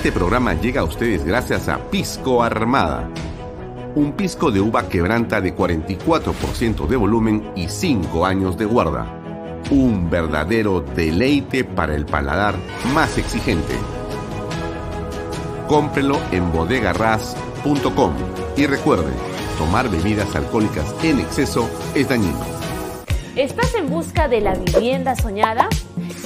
Este programa llega a ustedes gracias a Pisco Armada. Un pisco de uva quebranta de 44% de volumen y 5 años de guarda. Un verdadero deleite para el paladar más exigente. Cómprelo en bodegarras.com y recuerde, tomar bebidas alcohólicas en exceso es dañino. ¿Estás en busca de la vivienda soñada?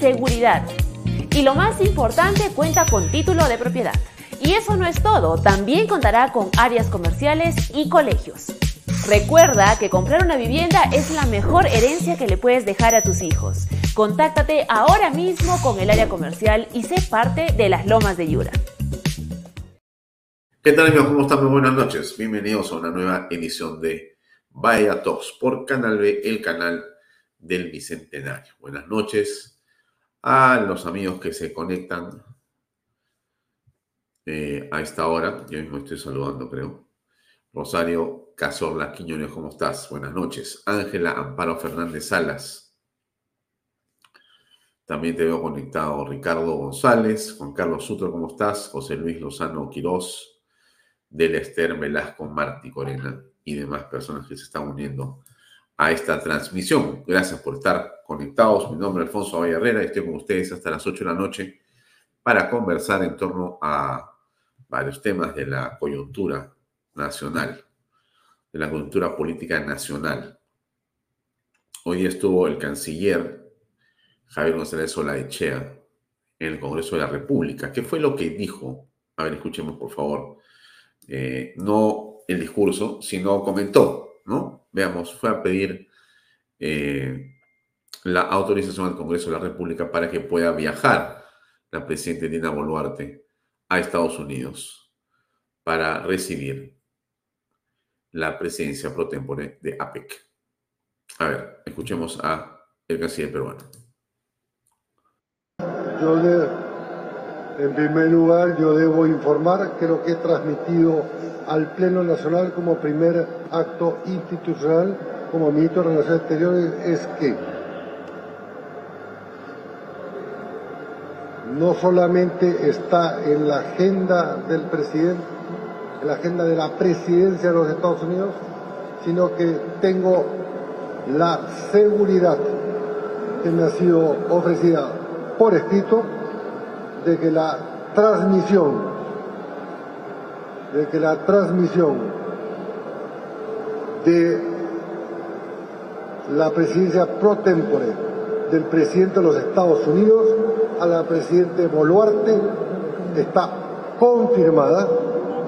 seguridad. Y lo más importante, cuenta con título de propiedad. Y eso no es todo, también contará con áreas comerciales y colegios. Recuerda que comprar una vivienda es la mejor herencia que le puedes dejar a tus hijos. Contáctate ahora mismo con el área comercial y sé parte de las lomas de Yura. ¿Qué tal amigos? ¿Cómo están? Muy buenas noches. Bienvenidos a una nueva edición de Vaya Talks por Canal B, el canal del Bicentenario. Buenas noches a los amigos que se conectan eh, a esta hora. Yo mismo estoy saludando, creo. Rosario Cazorla Quiñones, ¿cómo estás? Buenas noches. Ángela Amparo Fernández Salas. También te veo conectado Ricardo González, Juan Carlos Sutro, ¿cómo estás? José Luis Lozano Quirós, Del Esther Velasco, Marti Corena y demás personas que se están uniendo a esta transmisión. Gracias por estar conectados. Mi nombre es Alfonso Herrera y estoy con ustedes hasta las 8 de la noche para conversar en torno a varios temas de la coyuntura nacional, de la coyuntura política nacional. Hoy estuvo el canciller Javier González Olaechea en el Congreso de la República. ¿Qué fue lo que dijo? A ver, escuchemos por favor. Eh, no el discurso, sino comentó, ¿no? Veamos, fue a pedir eh, la autorización al Congreso de la República para que pueda viajar la presidenta Dina Boluarte a Estados Unidos para recibir la presidencia pro tempore de APEC. A ver, escuchemos a el canciller peruano. En primer lugar, yo debo informar que lo que he transmitido al Pleno Nacional como primer acto institucional como ministro de Relaciones Exteriores es que no solamente está en la agenda del presidente, en la agenda de la presidencia de los Estados Unidos, sino que tengo la seguridad que me ha sido ofrecida por escrito de que la transmisión, de que la transmisión de la presidencia pro tempore del presidente de los Estados Unidos a la presidente Boluarte está confirmada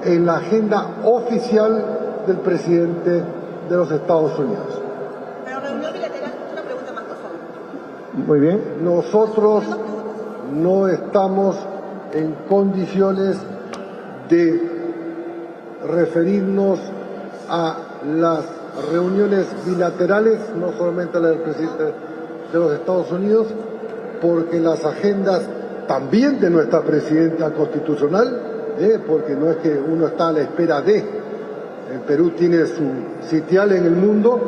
en la agenda oficial del presidente de los Estados Unidos. Pero reunión bilateral, una pregunta más, por favor. Muy bien. Nosotros no estamos en condiciones de referirnos a las reuniones bilaterales, no solamente a la del presidente de los Estados Unidos, porque las agendas también de nuestra presidenta constitucional, ¿eh? porque no es que uno está a la espera de, el Perú tiene su sitial en el mundo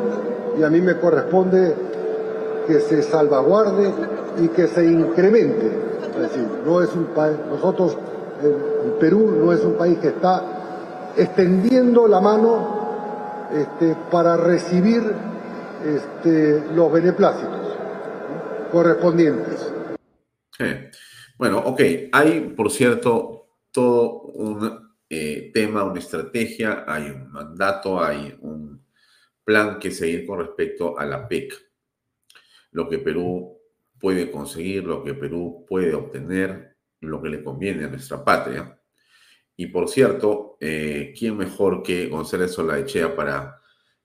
y a mí me corresponde que se salvaguarde y que se incremente decir, no es un país, nosotros, el, Perú no es un país que está extendiendo la mano este, para recibir este, los beneplácitos correspondientes. Bueno, ok, hay, por cierto, todo un eh, tema, una estrategia, hay un mandato, hay un plan que seguir con respecto a la PEC. Lo que Perú puede conseguir, lo que Perú puede obtener, lo que le conviene a nuestra patria. Y por cierto, eh, ¿quién mejor que González Solaechea para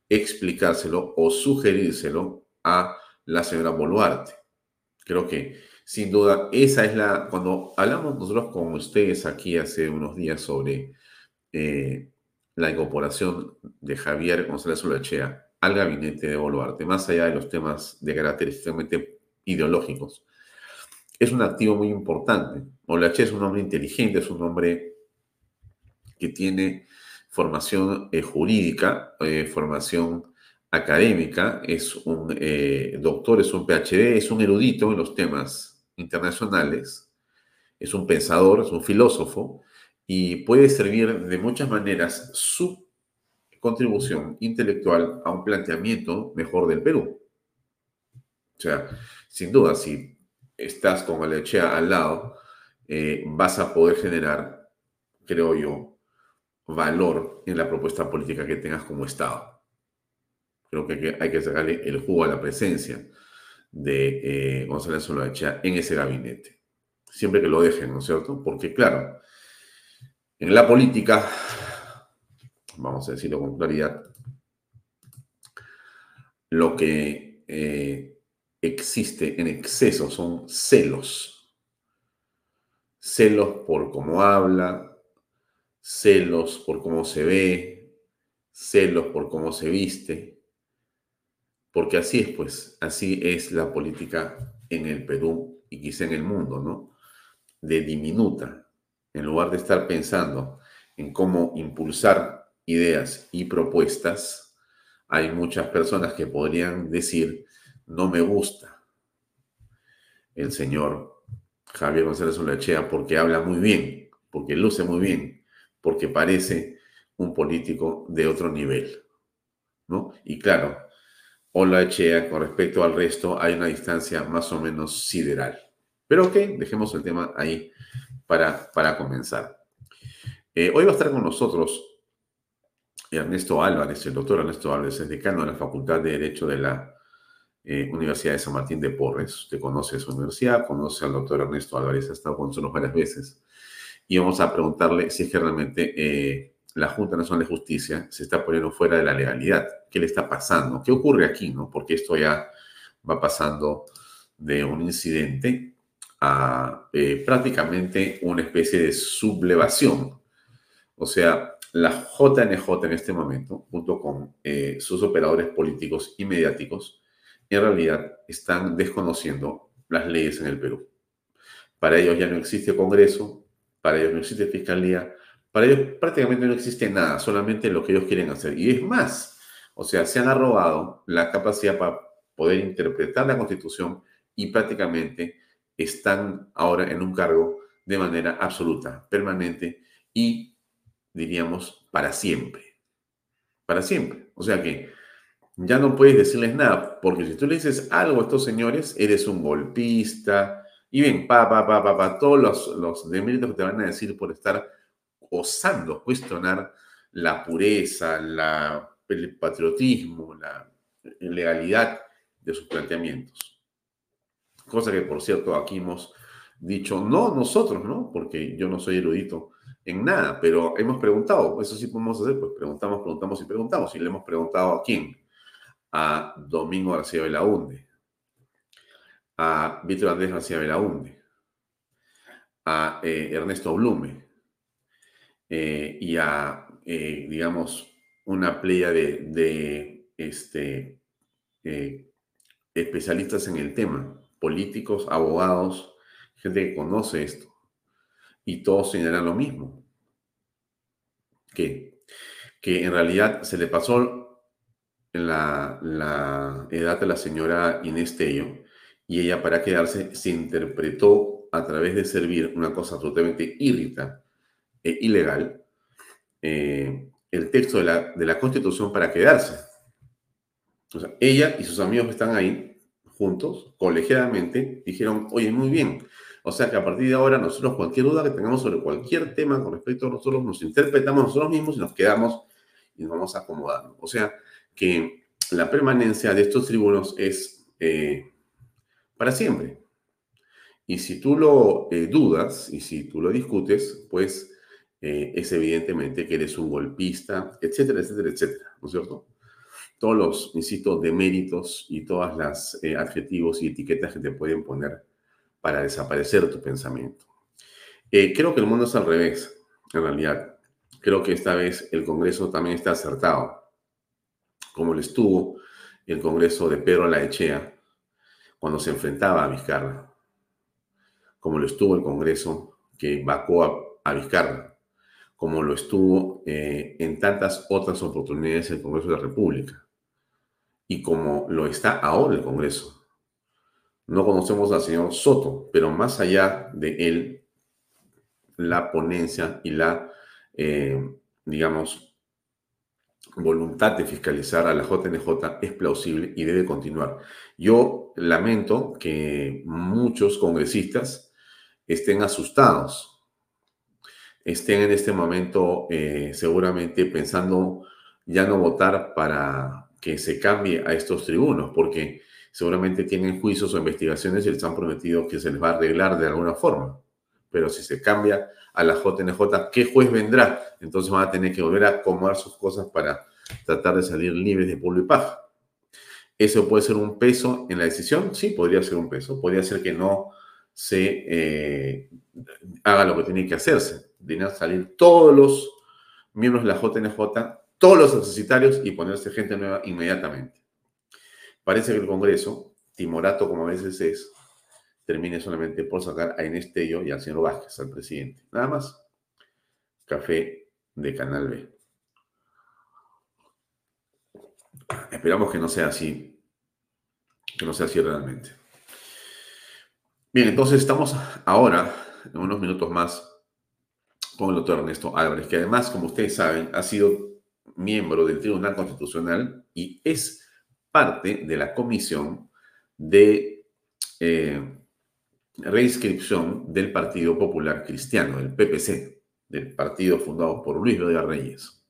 explicárselo o sugerírselo a la señora Boluarte? Creo que sin duda esa es la, cuando hablamos nosotros con ustedes aquí hace unos días sobre eh, la incorporación de Javier González Solachea al gabinete de Boluarte, más allá de los temas de carácter extremadamente ideológicos, es un activo muy importante. Olachea es un hombre inteligente, es un hombre que tiene formación eh, jurídica, eh, formación académica, es un eh, doctor, es un PhD, es un erudito en los temas internacionales, es un pensador, es un filósofo, y puede servir de muchas maneras su contribución intelectual a un planteamiento mejor del Perú. O sea, sin duda, si estás con Alechea al lado, eh, vas a poder generar, creo yo, valor en la propuesta política que tengas como Estado. Creo que hay que sacarle el jugo a la presencia de eh, González Solachea en ese gabinete. Siempre que lo dejen, ¿no es cierto? Porque, claro, en la política, vamos a decirlo con claridad, lo que eh, existe en exceso son celos. Celos por cómo habla, celos por cómo se ve, celos por cómo se viste, porque así es, pues, así es la política en el Perú y quizá en el mundo, ¿no? De diminuta en lugar de estar pensando en cómo impulsar ideas y propuestas, hay muchas personas que podrían decir, no me gusta el señor Javier González Olachea porque habla muy bien, porque luce muy bien, porque parece un político de otro nivel. ¿no? Y claro, Olachea con respecto al resto hay una distancia más o menos sideral. Pero ok, dejemos el tema ahí para, para comenzar. Eh, hoy va a estar con nosotros Ernesto Álvarez, el doctor Ernesto Álvarez, es decano de la Facultad de Derecho de la eh, Universidad de San Martín de Porres. Usted conoce su universidad, conoce al doctor Ernesto Álvarez, ha estado con nosotros varias veces. Y vamos a preguntarle si es que realmente eh, la Junta Nacional de Justicia se está poniendo fuera de la legalidad. ¿Qué le está pasando? ¿Qué ocurre aquí? No? Porque esto ya va pasando de un incidente a eh, prácticamente una especie de sublevación. O sea, la JNJ en este momento, junto con eh, sus operadores políticos y mediáticos, en realidad están desconociendo las leyes en el Perú. Para ellos ya no existe Congreso, para ellos no existe Fiscalía, para ellos prácticamente no existe nada, solamente lo que ellos quieren hacer. Y es más, o sea, se han arrogado la capacidad para poder interpretar la Constitución y prácticamente están ahora en un cargo de manera absoluta, permanente y, diríamos, para siempre. Para siempre. O sea que ya no puedes decirles nada, porque si tú le dices algo a estos señores, eres un golpista. Y bien, pa, pa, pa, pa, pa todos los, los deméritos que te van a decir por estar osando cuestionar la pureza, el patriotismo, la legalidad de sus planteamientos. Cosa que, por cierto, aquí hemos dicho, no nosotros, ¿no? Porque yo no soy erudito en nada, pero hemos preguntado, eso sí podemos hacer, pues preguntamos, preguntamos y preguntamos. Y le hemos preguntado a quién? A Domingo García Belaunde, a Víctor Andrés García Belaunde, a eh, Ernesto Blume eh, y a, eh, digamos, una playa de, de este, especialistas en el tema políticos, abogados, gente que conoce esto. Y todos señalan lo mismo. Que, que en realidad se le pasó la, la edad de la señora Inés Tello y ella para quedarse se interpretó a través de servir una cosa absolutamente irrita e ilegal, eh, el texto de la, de la Constitución para quedarse. O sea, ella y sus amigos que están ahí juntos, colegiadamente, dijeron, oye, muy bien, O sea que a partir de ahora nosotros cualquier duda que tengamos sobre cualquier tema con respecto a nosotros, nos interpretamos nosotros mismos y nos quedamos y nos vamos acomodando. O sea que la permanencia de estos tribunos es eh, para siempre. Y si tú lo eh, dudas y si tú lo discutes, pues eh, es evidentemente que eres un golpista, etcétera, etcétera, etcétera, ¿no es cierto? Todos los, insisto, deméritos y todas las adjetivos y etiquetas que te pueden poner para desaparecer tu pensamiento. Eh, creo que el mundo es al revés, en realidad. Creo que esta vez el Congreso también está acertado, como lo estuvo el Congreso de Pedro Laechea cuando se enfrentaba a Vizcarra, como lo estuvo el Congreso que vacó a, Vizcarra, como lo estuvo eh, en tantas otras oportunidades el Congreso de la República, y como lo está ahora el Congreso. No conocemos al señor Soto, pero más allá de él, la ponencia y la, eh, digamos, voluntad de fiscalizar a la JNJ es plausible y debe continuar. Yo lamento que muchos congresistas estén asustados, estén en este momento eh, seguramente pensando ya no votar para que se cambie a estos tribunos, porque seguramente tienen juicios o investigaciones y les han prometido que se les va a arreglar de alguna forma. Pero si se cambia a la JNJ, ¿qué juez vendrá? Entonces van a tener que volver a acomodar sus cosas para tratar de salir libres de polvo y paja. ¿Eso puede ser un peso en la decisión? Sí, podría ser un peso. Podría ser que no se eh, haga lo que tiene que hacerse. que salir todos los miembros de la JNJ, todos los necesitarios y ponerse gente nueva inmediatamente. Parece que el Congreso, timorato como a veces es, termine solamente por sacar a Inés Tello y al señor Vázquez, al presidente. Nada más. Café de Canal B. Esperamos que no sea así, que no sea así realmente. Bien, entonces estamos ahora, en unos minutos más, con el doctor Ernesto Álvarez, que además, como ustedes saben, ha sido miembro del Tribunal Constitucional y es parte de la comisión de eh, reinscripción del Partido Popular Cristiano, del PPC, del partido fundado por Luis Rodríguez Reyes.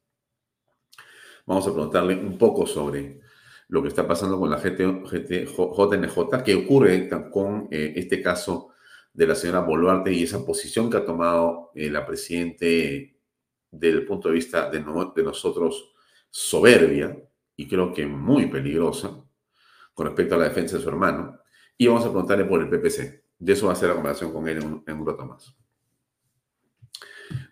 Vamos a preguntarle un poco sobre lo que está pasando con la JNJ, qué ocurre con eh, este caso de la señora Boluarte y esa posición que ha tomado eh, la Presidente desde el punto de vista de nosotros soberbia, y creo que muy peligrosa con respecto a la defensa de su hermano. Y vamos a preguntarle por el PPC. De eso va a ser la conversación con él en un, rato más.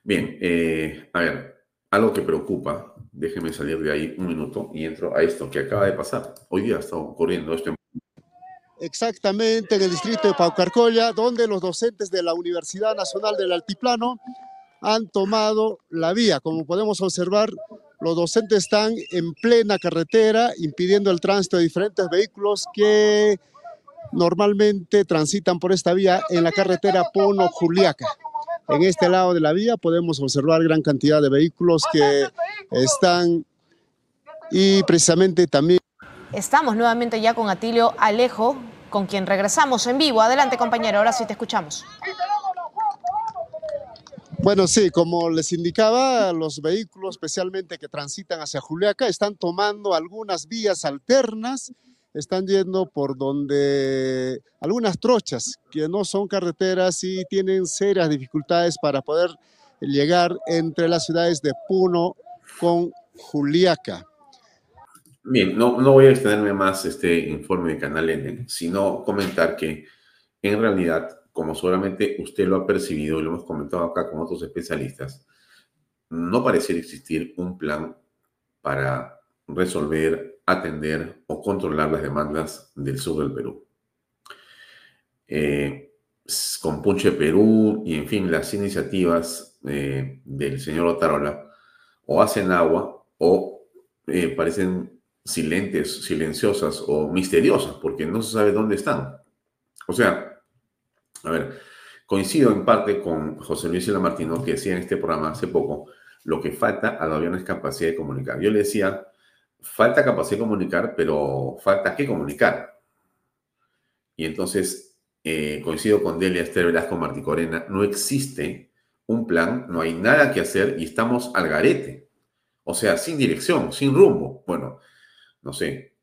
Bien, eh, a ver, algo que preocupa, déjeme salir de ahí un minuto y entro a esto que acaba de pasar. Hoy día está ocurriendo esto Exactamente en el distrito de Paucarcolla, donde los docentes de la Universidad Nacional del Altiplano han tomado la vía. Como podemos observar, los docentes están en plena carretera impidiendo el tránsito de diferentes vehículos que normalmente transitan por esta vía en la carretera Pono-Juliaca. En este lado de la vía podemos observar gran cantidad de vehículos que están y precisamente también... Estamos nuevamente ya con Atilio Alejo, con quien regresamos en vivo. Adelante compañero, ahora sí te escuchamos. Bueno, sí, como les indicaba, los vehículos, especialmente que transitan hacia Juliaca, están tomando algunas vías alternas, están yendo por donde algunas trochas que no son carreteras y tienen serias dificultades para poder llegar entre las ciudades de Puno con Juliaca. Bien, no, no voy a extenderme más este informe de Canal N, sino comentar que en realidad como seguramente usted lo ha percibido y lo hemos comentado acá con otros especialistas, no pareciera existir un plan para resolver, atender o controlar las demandas del sur del Perú. Eh, con Punche Perú y, en fin, las iniciativas eh, del señor Otarola o hacen agua o eh, parecen silentes, silenciosas o misteriosas porque no se sabe dónde están. O sea, a ver, coincido en parte con José Luis Martino que decía en este programa hace poco, lo que falta a los aviones es capacidad de comunicar. Yo le decía, falta capacidad de comunicar, pero falta qué comunicar. Y entonces eh, coincido con Delia Esther Velasco Martí Corena, no existe un plan, no hay nada que hacer y estamos al garete. O sea, sin dirección, sin rumbo. Bueno, no sé.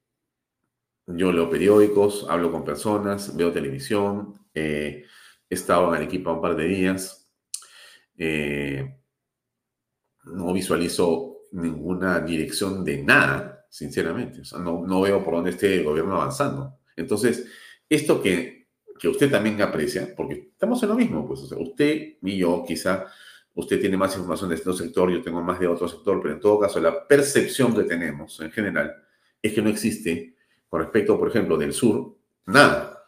Yo leo periódicos, hablo con personas, veo televisión, eh, he estado en Arequipa un par de días. Eh, no visualizo ninguna dirección de nada, sinceramente. O sea, no, no veo por dónde esté el gobierno avanzando. Entonces, esto que, que usted también aprecia, porque estamos en lo mismo, pues, o sea, usted y yo quizá, usted tiene más información de este sector, yo tengo más de otro sector, pero en todo caso, la percepción que tenemos en general es que no existe, con respecto, por ejemplo, del sur, nada.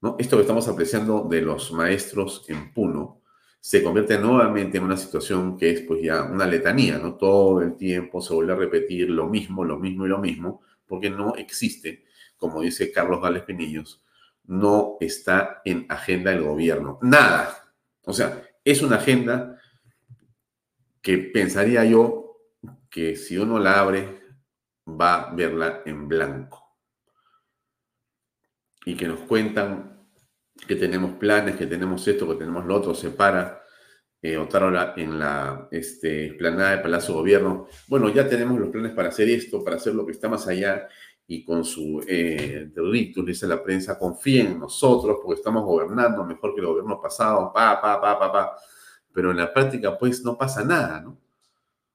¿no? Esto que estamos apreciando de los maestros en Puno, se convierte nuevamente en una situación que es pues ya una letanía, ¿no? Todo el tiempo se vuelve a repetir lo mismo, lo mismo y lo mismo, porque no existe, como dice Carlos Gales Pinillos, no está en agenda del gobierno. Nada. O sea, es una agenda que pensaría yo que si uno la abre, va a verla en blanco. Y que nos cuentan que tenemos planes, que tenemos esto, que tenemos lo otro, se para eh, Otárola en la este, explanada de Palacio Gobierno. Bueno, ya tenemos los planes para hacer esto, para hacer lo que está más allá, y con su eh, dice la prensa, confíen en nosotros porque estamos gobernando mejor que el gobierno pasado, pa, pa, pa, pa, pa. Pero en la práctica, pues, no pasa nada, ¿no?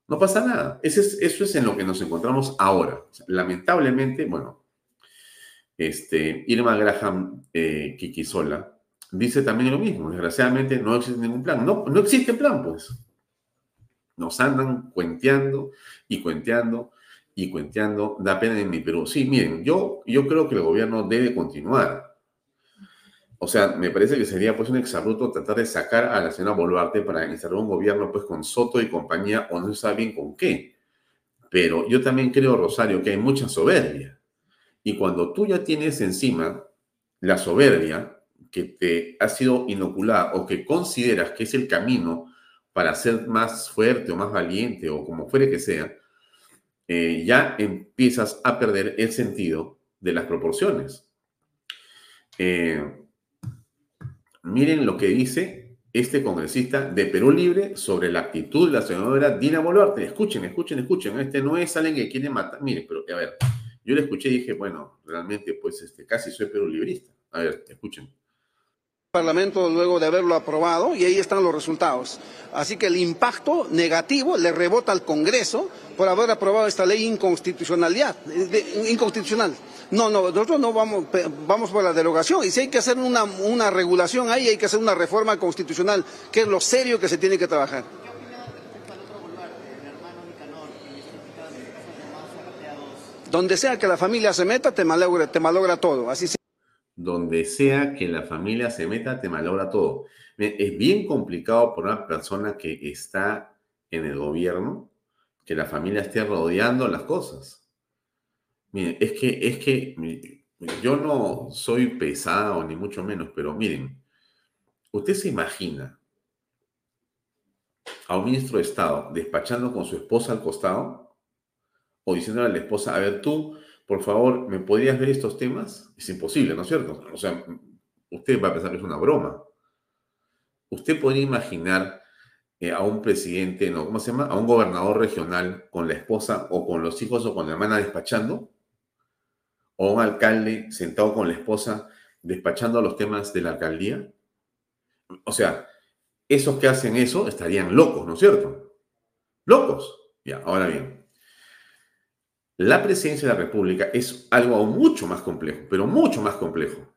No pasa nada. Eso es, eso es en lo que nos encontramos ahora. lamentablemente, bueno, este, Irma Graham eh, Kikisola dice también lo mismo. Desgraciadamente no existe ningún plan. No, no existe plan, pues. Nos andan cuenteando y cuenteando y cuenteando. Da pena en mí, pero sí, miren, yo, yo creo que el gobierno debe continuar. O sea, me parece que sería pues un exabruto tratar de sacar a la señora Boluarte para instalar un gobierno pues con Soto y compañía o no se sabe bien con qué. Pero yo también creo, Rosario, que hay mucha soberbia y cuando tú ya tienes encima la soberbia que te ha sido inoculada o que consideras que es el camino para ser más fuerte o más valiente o como fuere que sea, eh, ya empiezas a perder el sentido de las proporciones. Eh, miren lo que dice este congresista de Perú Libre sobre la actitud de la senadora Dina Boluarte. Escuchen, escuchen, escuchen. Este no es alguien que quiere matar. Miren, pero a ver, yo le escuché y dije, bueno, realmente pues este, casi soy librista. A ver, escuchen. Parlamento luego de haberlo aprobado y ahí están los resultados. Así que el impacto negativo le rebota al Congreso por haber aprobado esta ley inconstitucionalidad, inconstitucional. No, no, nosotros no vamos, vamos por la derogación y si hay que hacer una, una regulación ahí, hay que hacer una reforma constitucional, que es lo serio que se tiene que trabajar. Donde sea que la familia se meta, te malogra, te malogra todo. Así Donde sea que la familia se meta, te malogra todo. Es bien complicado por una persona que está en el gobierno que la familia esté rodeando las cosas. Miren, es que, es que yo no soy pesado, ni mucho menos, pero miren, usted se imagina a un ministro de Estado despachando con su esposa al costado o diciéndole a la esposa, a ver, tú, por favor, ¿me podrías ver estos temas? Es imposible, ¿no es cierto? O sea, usted va a pensar que es una broma. Usted podría imaginar eh, a un presidente, no, ¿cómo se llama? A un gobernador regional con la esposa o con los hijos o con la hermana despachando, o un alcalde sentado con la esposa despachando los temas de la alcaldía. O sea, esos que hacen eso estarían locos, ¿no es cierto? Locos. Ya, ahora bien, la presidencia de la República es algo aún mucho más complejo, pero mucho más complejo,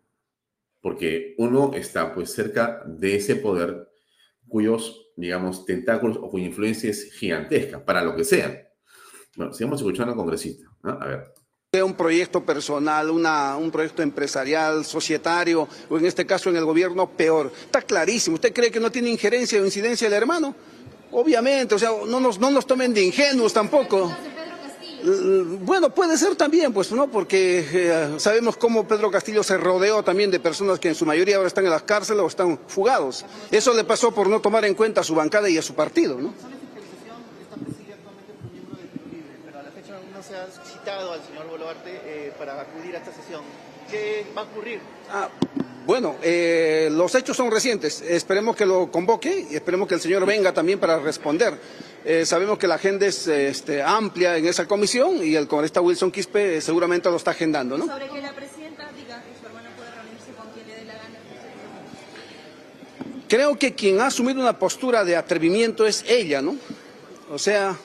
porque uno está pues cerca de ese poder cuyos, digamos, tentáculos o cuya influencia es gigantesca, para lo que sea. Bueno, sigamos escuchando al congresista. A ver un proyecto personal, una, un proyecto empresarial, societario, o en este caso en el gobierno, peor. Está clarísimo. ¿Usted cree que no tiene injerencia o incidencia el hermano? Obviamente, o sea, no nos, no nos tomen de ingenuos tampoco. Bueno, puede ser también, pues, ¿no? Porque eh, sabemos cómo Pedro Castillo se rodeó también de personas que en su mayoría ahora están en las cárceles o están fugados. Eso le pasó por no tomar en cuenta a su bancada y a su partido, ¿no? se ha citado al señor Boluarte eh, para acudir a esta sesión. ¿Qué va a ocurrir? Ah, Bueno, eh, los hechos son recientes. Esperemos que lo convoque y esperemos que el señor venga también para responder. Eh, sabemos que la agenda es este, amplia en esa comisión y el congresista Wilson Quispe eh, seguramente lo está agendando, ¿no? Sobre que la presidenta diga que su hermano puede reunirse con quien le dé la gana. Creo que quien ha asumido una postura de atrevimiento es ella, ¿no? O sea,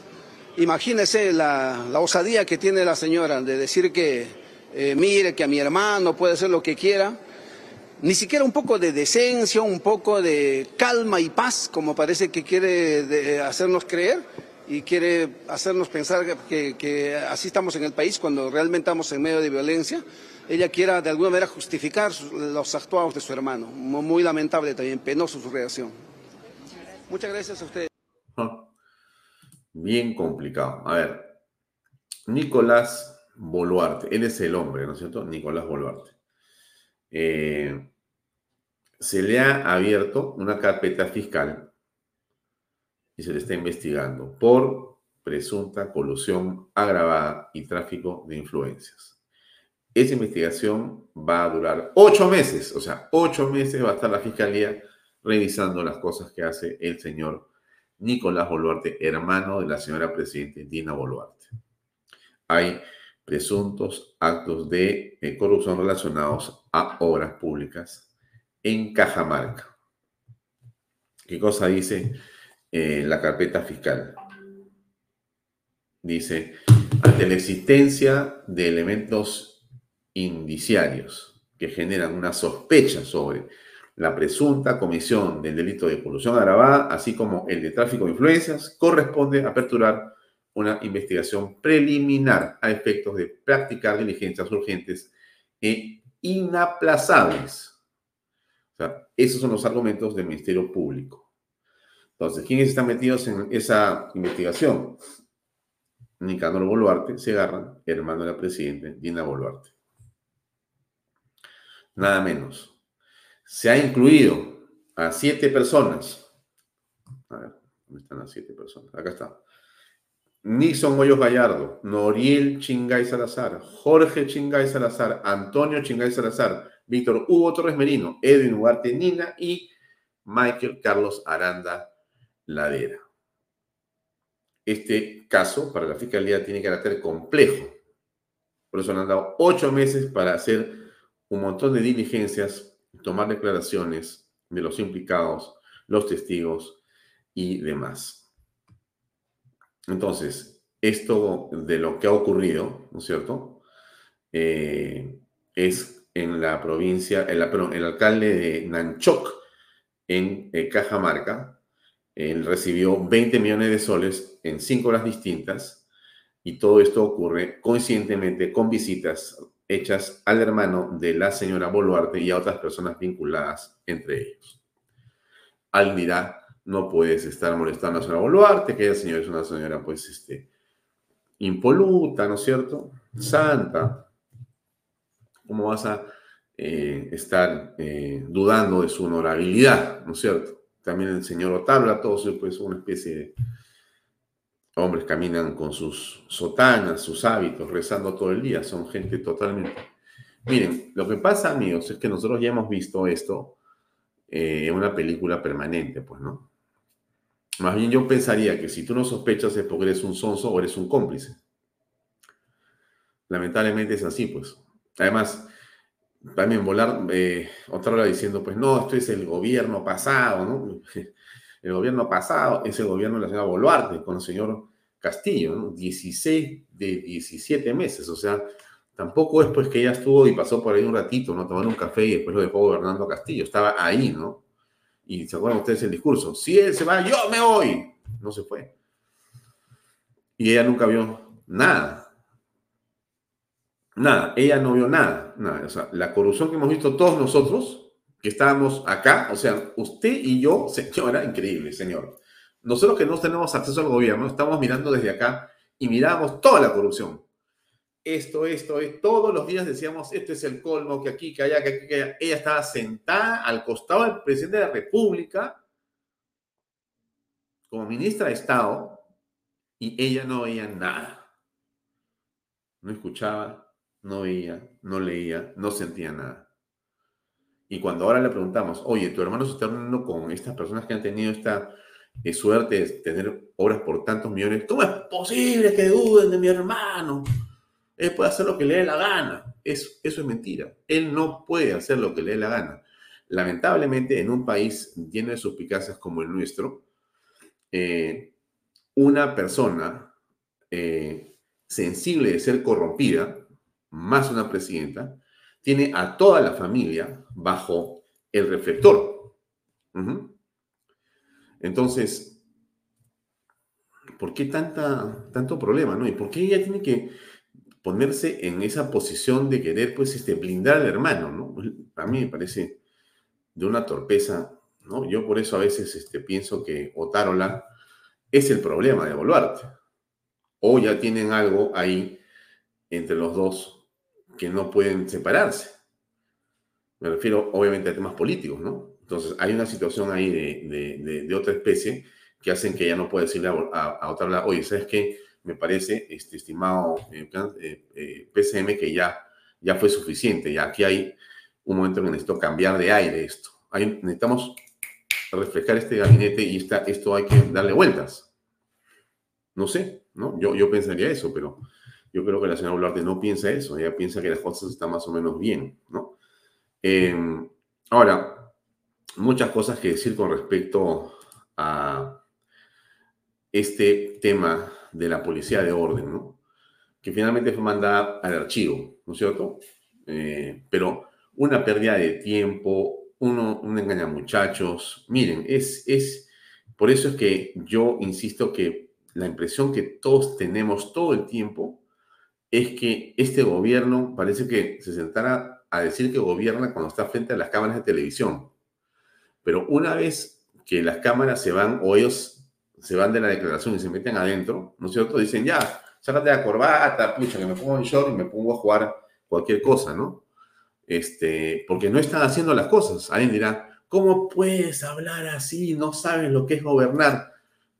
imagínese la, la osadía que tiene la señora de decir que, eh, mire, que a mi hermano puede hacer lo que quiera. Ni siquiera un poco de decencia, un poco de calma y paz, como parece que quiere hacernos creer y quiere hacernos pensar que, que así estamos en el país cuando realmente estamos en medio de violencia. Ella quiera de alguna manera justificar los actuados de su hermano. Mu- Muy lamentable también, penoso su reacción. Muchas gracias a ustedes. Bien complicado. A ver, Nicolás Boluarte, él es el hombre, ¿no es cierto? Nicolás Boluarte. Eh, se le ha abierto una carpeta fiscal y se le está investigando por presunta colusión agravada y tráfico de influencias. Esa investigación va a durar ocho meses, o sea, ocho meses va a estar la fiscalía revisando las cosas que hace el señor Nicolás Boluarte, hermano de la señora presidenta Dina Boluarte. Hay presuntos actos de eh, corrupción relacionados a obras públicas en Cajamarca. ¿Qué cosa dice eh, la carpeta fiscal? Dice, ante la existencia de elementos indiciarios que generan una sospecha sobre la presunta comisión del delito de colusión agravada, así como el de tráfico de influencias, corresponde aperturar una investigación preliminar a efectos de practicar diligencias urgentes e inaplazables. O sea, esos son los argumentos del Ministerio Público. Entonces, ¿quiénes están metidos en esa investigación? Nicanor Boluarte, Segarra, hermano de la presidenta Dina Boluarte. Nada menos. Se ha incluido a siete personas. A ver, ¿dónde están las siete personas? Acá está. Nixon Hoyos Gallardo, Noriel Chingay Salazar, Jorge Chingay Salazar, Antonio Chingay Salazar, Víctor Hugo Torres Merino, Edwin Ugarte Nina y Michael Carlos Aranda Ladera. Este caso para la fiscalía tiene carácter complejo. Por eso han dado ocho meses para hacer un montón de diligencias, tomar declaraciones de los implicados, los testigos y demás. Entonces, esto de lo que ha ocurrido, ¿no es cierto? Eh, es en la provincia, en la, perdón, el alcalde de Nanchoc, en eh, Cajamarca, él recibió 20 millones de soles en cinco horas distintas y todo esto ocurre coincidentemente con visitas hechas al hermano de la señora Boluarte y a otras personas vinculadas entre ellos. Alguien dirá, no puedes estar molestando a la señora Boluarte, que ella señora es una señora pues este, impoluta, ¿no es cierto? Santa. ¿Cómo vas a eh, estar eh, dudando de su honorabilidad, ¿no es cierto? También el señor Otavla, todos pues una especie de hombres caminan con sus sotanas, sus hábitos, rezando todo el día, son gente totalmente... Miren, lo que pasa, amigos, es que nosotros ya hemos visto esto eh, en una película permanente, pues, ¿no? Más bien yo pensaría que si tú no sospechas es porque eres un sonso o eres un cómplice. Lamentablemente es así, pues. Además, también volar, eh, otra hora diciendo, pues no, esto es el gobierno pasado, ¿no? El gobierno pasado es el gobierno de la señora Boluarte con el señor Castillo, ¿no? 16 de 17 meses, o sea, tampoco es pues que ella estuvo y pasó por ahí un ratito, ¿no? Tomando un café y después lo dejó gobernando Castillo, estaba ahí, ¿no? Y se acuerdan ustedes el discurso, si él se va, yo me voy. No se fue. Y ella nunca vio nada. Nada, ella no vio nada, nada. O sea, la corrupción que hemos visto todos nosotros, que estábamos acá, o sea, usted y yo, señora, increíble, señor. Nosotros que no tenemos acceso al gobierno, estamos mirando desde acá y miramos toda la corrupción. Esto, esto, esto, todos los días decíamos, este es el colmo, que aquí, que allá, que aquí, que allá. Ella estaba sentada al costado del presidente de la República como ministra de Estado y ella no veía nada. No escuchaba, no veía, no leía, no sentía nada. Y cuando ahora le preguntamos, oye, tu hermano se está reuniendo con estas personas que han tenido esta eh, suerte de tener obras por tantos millones, ¿cómo es posible que duden de mi hermano? Él puede hacer lo que le dé la gana. Eso, eso es mentira. Él no puede hacer lo que le dé la gana. Lamentablemente, en un país lleno de suspicacias como el nuestro, eh, una persona eh, sensible de ser corrompida, más una presidenta, tiene a toda la familia bajo el reflector. Entonces, ¿por qué tanta, tanto problema? ¿no? ¿Y por qué ella tiene que ponerse en esa posición de querer pues, este, blindar al hermano? ¿no? A mí me parece de una torpeza. ¿no? Yo por eso a veces este, pienso que Otárola es el problema de Boluarte. O ya tienen algo ahí entre los dos que no pueden separarse. Me refiero obviamente a temas políticos, ¿no? Entonces hay una situación ahí de, otra especie que hacen que ya no pueda decirle a, otra a oye, ¿sabes qué? Me parece, este, estimado eh, eh, PCM, que ya, ya fue suficiente. Ya aquí hay un momento en que necesito cambiar de aire esto. necesitamos reflejar este gabinete y esta, esto hay que darle vueltas. No sé, ¿no? Yo, yo pensaría eso, pero yo creo que la señora Boluarte no piensa eso, ella piensa que las cosas están más o menos bien, ¿no? Em, ahora, muchas cosas que decir con respecto a este tema de la policía de orden, ¿no? Que finalmente fue mandada al archivo, ¿no es cierto? Eh, pero una pérdida de tiempo, uno, un engaña muchachos. Miren, es, es, por eso es que yo insisto que la impresión que todos tenemos todo el tiempo es que este gobierno parece que se sentara a decir que gobierna cuando está frente a las cámaras de televisión. Pero una vez que las cámaras se van o ellos se van de la declaración y se meten adentro, ¿no es cierto? Dicen, ya, sácate la corbata, pucha, que me pongo en short y me pongo a jugar cualquier cosa, ¿no? Este, porque no están haciendo las cosas. Alguien dirá, ¿cómo puedes hablar así? No sabes lo que es gobernar.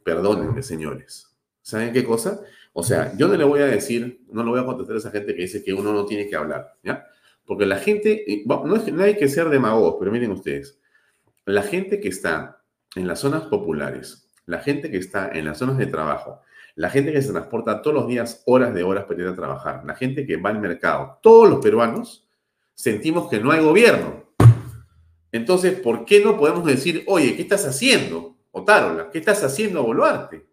Perdónenme, señores. ¿Saben qué cosa? O sea, yo no le voy a decir, no le voy a contestar a esa gente que dice que uno no tiene que hablar, ¿ya? Porque la gente, no, es, no hay que ser demagogos, pero miren ustedes, la gente que está en las zonas populares, la gente que está en las zonas de trabajo, la gente que se transporta todos los días horas de horas para ir a trabajar, la gente que va al mercado, todos los peruanos sentimos que no hay gobierno. Entonces, ¿por qué no podemos decir, oye, ¿qué estás haciendo? Otárola, ¿qué estás haciendo, Boluarte?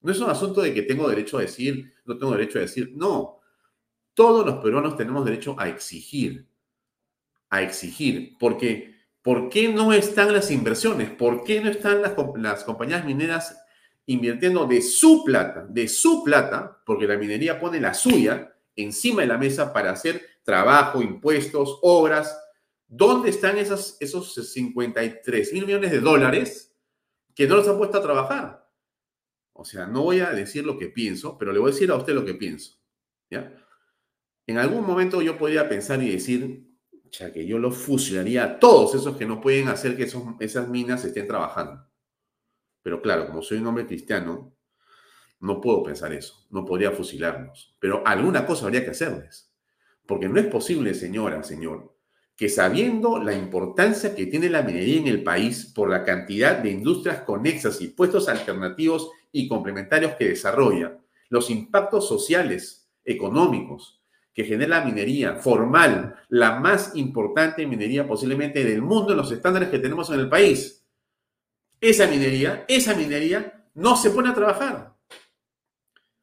No es un asunto de que tengo derecho a decir, no tengo derecho a decir, no. Todos los peruanos tenemos derecho a exigir, a exigir, porque ¿por qué no están las inversiones? ¿Por qué no están las, compañías mineras invirtiendo de su plata, de su plata, porque la minería pone la suya encima de la mesa para hacer trabajo, impuestos, obras? ¿Dónde están esos 53 mil millones de dólares que no los han puesto a trabajar? O sea, no voy a decir lo que pienso, pero le voy a decir a usted lo que pienso. ¿Ya? En algún momento yo podría pensar y decir, ya que yo lo fusilaría a todos esos que no pueden hacer que esas minas estén trabajando. Pero claro, como soy un hombre cristiano, no puedo pensar eso. No podría fusilarlos. Pero alguna cosa habría que hacerles. Porque no es posible, señora, señor, que sabiendo la importancia que tiene la minería en el país por la cantidad de industrias conexas y puestos alternativos y complementarios que desarrolla, los impactos sociales, económicos que genera la minería formal, la más importante minería posiblemente del mundo en los estándares que tenemos en el país. Esa minería, esa minería no se pone a trabajar.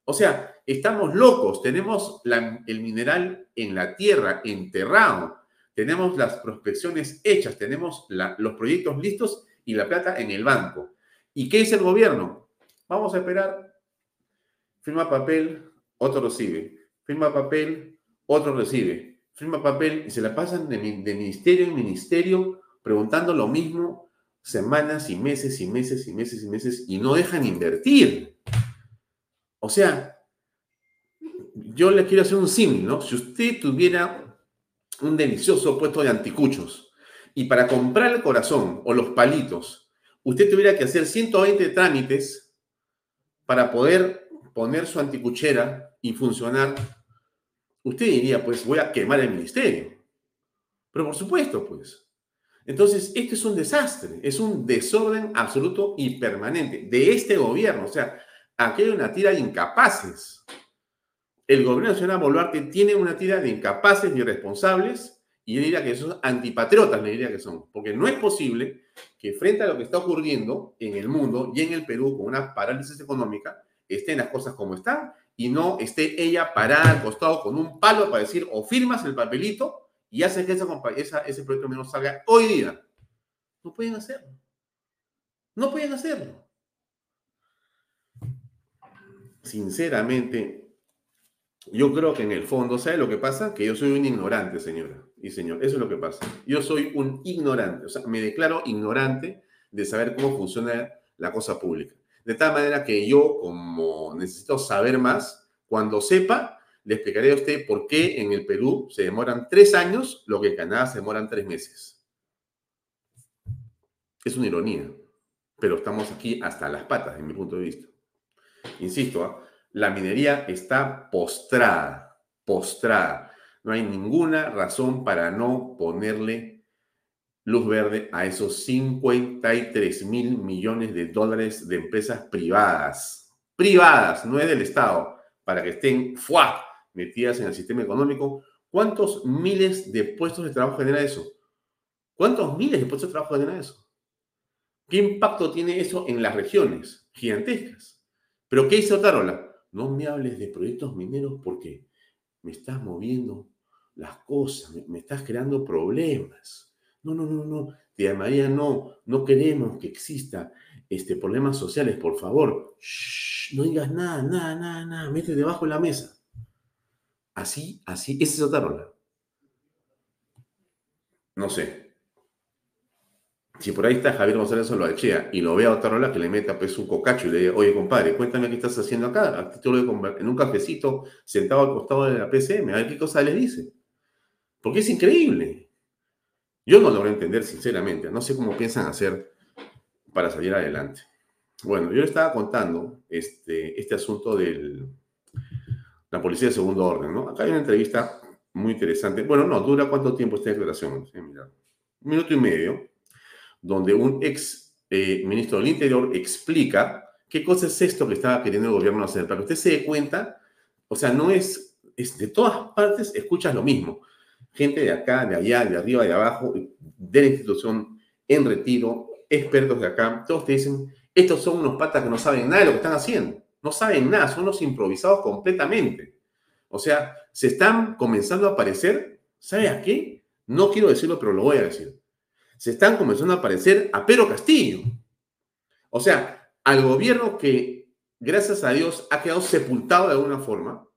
O sea, estamos locos, tenemos el mineral en la tierra, enterrado, tenemos las prospecciones hechas, tenemos los proyectos listos y la plata en el banco. ¿Y qué dice el gobierno? Vamos a esperar. Firma papel, otro recibe. Firma papel, otro recibe. Firma papel y se la pasan de, ministerio en ministerio preguntando lo mismo semanas y meses y meses y meses y meses y no dejan invertir. O sea, yo le quiero hacer un símil, ¿no? Si usted tuviera un delicioso puesto de anticuchos y para comprar el corazón o los palitos, usted tuviera que hacer 120 trámites para poder poner su anticuchera y funcionar, usted diría, pues voy a quemar el ministerio. Pero por supuesto, pues. Entonces, esto es un desastre, es un desorden absoluto y permanente de este gobierno. O sea, aquí hay una tira de incapaces. El gobierno de Boluarte tiene una tira de incapaces y irresponsables y yo diría que son antipatriotas, le diría que son. Porque no es posible que frente a lo que está ocurriendo en el mundo y en el Perú con una parálisis económica, estén las cosas como están y no esté ella parada al costado con un palo para decir o firmas el papelito y haces que esa, ese proyecto menos salga hoy día. No pueden hacerlo. No pueden hacerlo. Sinceramente, yo creo que en el fondo, ¿sabe lo que pasa? Que yo soy un ignorante, señora y señor. Eso es lo que pasa. Yo soy un ignorante, o sea, me declaro ignorante de saber cómo funciona la cosa pública. De tal manera que yo, como necesito saber más, cuando sepa, le explicaré a usted por qué en el Perú se demoran tres años, lo que en Canadá se demoran tres meses. Es una ironía, pero estamos aquí hasta las patas, en mi punto de vista. Insisto, ¿ah? la minería está postrada, postrada. No hay ninguna razón para no ponerle luz verde a esos 53 mil millones de dólares de empresas privadas. Privadas, no es del Estado, para que estén ¡fua! metidas en el sistema económico. ¿Cuántos miles de puestos de trabajo genera eso? ¿Cuántos miles de puestos de trabajo genera eso? ¿Qué impacto tiene eso en las regiones gigantescas? ¿Pero qué hizo Tarola? No me hables de proyectos mineros porque me estás moviendo las cosas, me, estás creando problemas. No, no, no, no, tía María, no, no queremos que exista este, problemas sociales, por favor. no digas nada, nada, nada, nada, mete debajo de la mesa. Así, así, esa es otra rola. No sé. Si por ahí está Javier González Soloachea y lo ve a otra rola que le meta pues un cocacho y le diga, oye compadre, cuéntame qué estás haciendo acá, en un cafecito sentado al costado de la PCM, a ver qué cosa le dice. Porque es increíble. Yo no logro entender, sinceramente. No sé cómo piensan hacer para salir adelante. Bueno, yo le estaba contando este, este asunto de la policía de segundo orden, ¿no? Acá hay una entrevista muy interesante. Bueno, no, dura cuánto tiempo esta declaración. Un minuto y medio, donde un ex eh, ministro del Interior explica qué cosa es esto que estaba queriendo el gobierno hacer. Para que usted se dé cuenta, o sea, no es, es de todas partes escuchas lo mismo gente de acá, de allá, de arriba, de abajo, de la institución, en retiro, expertos de acá, todos te dicen, estos son unos patas que no saben nada de lo que están haciendo, no saben nada, son unos improvisados completamente. O sea, se están comenzando a aparecer, ¿sabe a qué? No quiero decirlo, pero lo voy a decir. Se están comenzando a aparecer a Pedro Castillo. O sea, al gobierno que, gracias a Dios, ha quedado sepultado de alguna forma,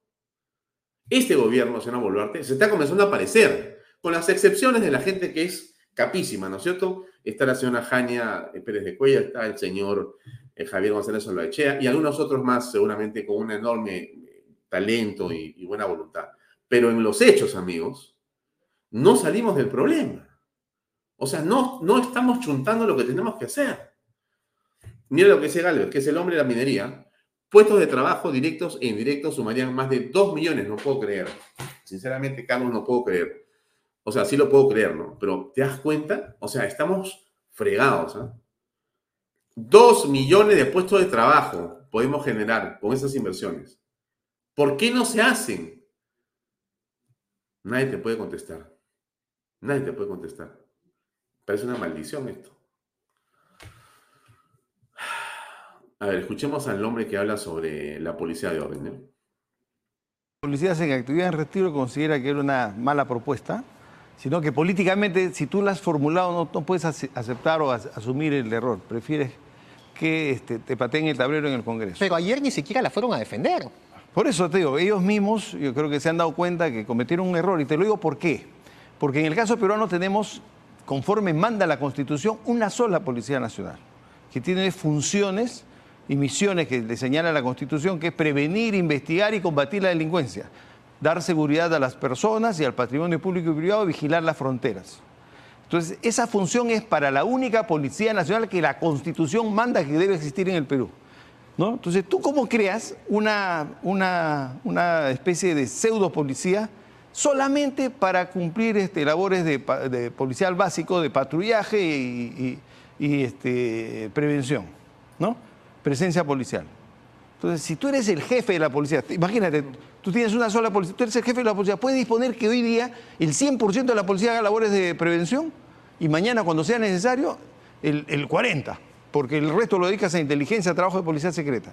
este gobierno, señora Boluarte, se está comenzando a aparecer, con las excepciones de la gente que es capísima, ¿no es cierto? Está la señora Jania Pérez de Cuella, está el señor eh, Javier González Olaechea y algunos otros más, seguramente con un enorme eh, talento y, y buena voluntad. Pero en los hechos, amigos, no salimos del problema. O sea, no, no estamos chuntando lo que tenemos que hacer. Mira lo que dice Galvez, que es el hombre de la minería, Puestos de trabajo directos e indirectos sumarían más de 2 millones, no puedo creer. Sinceramente, Carlos, no puedo creer. O sea, sí lo puedo creer, ¿no? Pero ¿te das cuenta? O sea, estamos fregados. ¿eh? 2 millones de puestos de trabajo podemos generar con esas inversiones. ¿Por qué no se hacen? Nadie te puede contestar. Nadie te puede contestar. Parece una maldición esto. A ver, escuchemos al hombre que habla sobre la policía de orden. La policía en actividad en retiro considera que era una mala propuesta, sino que políticamente, si tú la has formulado, no, puedes aceptar o asumir el error. Prefieres que este, te pateen el tablero en el Congreso. Pero ayer ni siquiera la fueron a defender. Por eso te digo, ellos mismos yo creo que se han dado cuenta que cometieron un error. Y te lo digo por qué. Porque en el caso peruano tenemos, conforme manda la Constitución, una sola Policía Nacional, que tiene funciones y misiones que le señala la Constitución, que es prevenir, investigar y combatir la delincuencia, dar seguridad a las personas y al patrimonio público y privado, vigilar las fronteras. Entonces, esa función es para la única Policía Nacional que la Constitución manda que debe existir en el Perú. Entonces, ¿tú cómo creas una, una, una especie de pseudo policía solamente para cumplir este, labores de, de policial básico, de patrullaje y, y- y, este, prevención, ¿no? Presencia policial. Entonces, si tú eres el jefe de la policía, te- imagínate, tú tienes una sola policía, tú eres el jefe de la policía, puedes disponer que hoy día el 100% de la policía haga labores de prevención y mañana, cuando sea necesario, el, el 40%, porque el resto lo dedicas a inteligencia, a trabajo de policía secreta.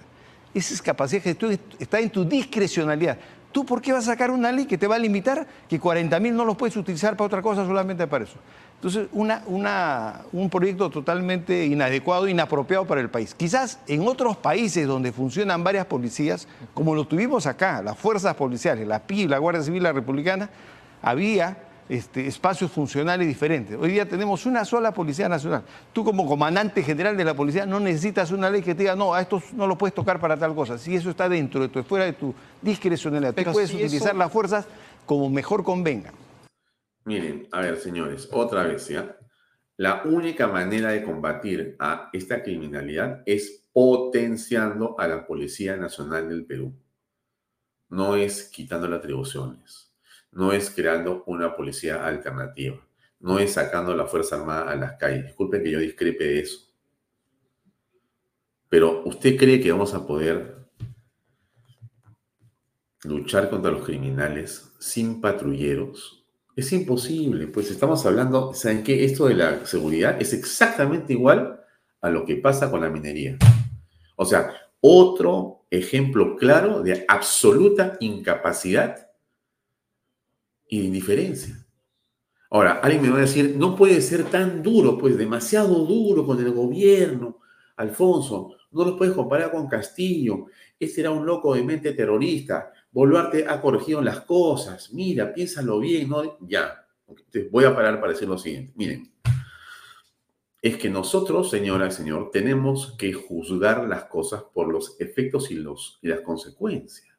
Esa es capacidad que tú, está en tu discrecionalidad. ¿Tú por qué vas a sacar una ley que te va a limitar que 40 mil no los puedes utilizar para otra cosa solamente para eso? Entonces, una, una- un proyecto totalmente inadecuado, inapropiado para el país. Quizás en otros países donde funcionan varias policías, como lo tuvimos acá, las fuerzas policiales, la PI, la Guardia Civil, la Republicana, había este, espacios funcionales diferentes. Hoy día tenemos una sola Policía Nacional. Tú como comandante general de la policía no necesitas una ley que te diga, no, a estos no los puedes tocar para tal cosa. Si eso está dentro de tu esfera de tu discrecionalidad, tú puedes si utilizar eso- las fuerzas como mejor convenga. Miren, a ver, señores, otra vez, ¿ya? La única manera de combatir a esta criminalidad es potenciando a la Policía Nacional del Perú. No es quitándole atribuciones, no es creando una policía alternativa, no es sacando la Fuerza Armada a las calles. Disculpen que yo discrepe de eso. Pero ¿usted cree que vamos a poder luchar contra los criminales sin patrulleros? Es imposible, pues estamos hablando, ¿saben qué? Esto de la seguridad es exactamente igual a lo que pasa con la minería. O sea, otro ejemplo claro de absoluta incapacidad y indiferencia. Ahora, alguien me va a decir, no puede ser tan duro, pues demasiado duro con el gobierno. Alfonso, no lo puedes comparar con Castillo. Este era un loco de mente terrorista. Boluarte ha corregido las cosas. Mira, piénsalo bien, ¿no? Ya. Entonces, voy a parar para decir lo siguiente. Miren, es que nosotros, señora y señor, tenemos que juzgar las cosas por los efectos y, los, las consecuencias.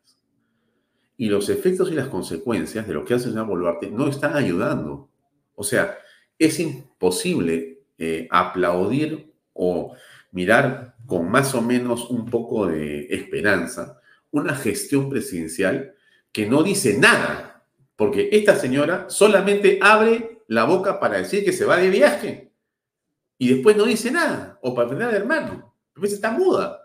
Y los efectos y las consecuencias de lo que hace el señor Boluarte no están ayudando. O sea, es imposible eh, aplaudir o mirar con más o menos un poco de esperanza una gestión presidencial que no dice nada, porque esta señora solamente abre la boca para decir que se va de viaje y después no dice nada, o para prender al hermano, después está muda.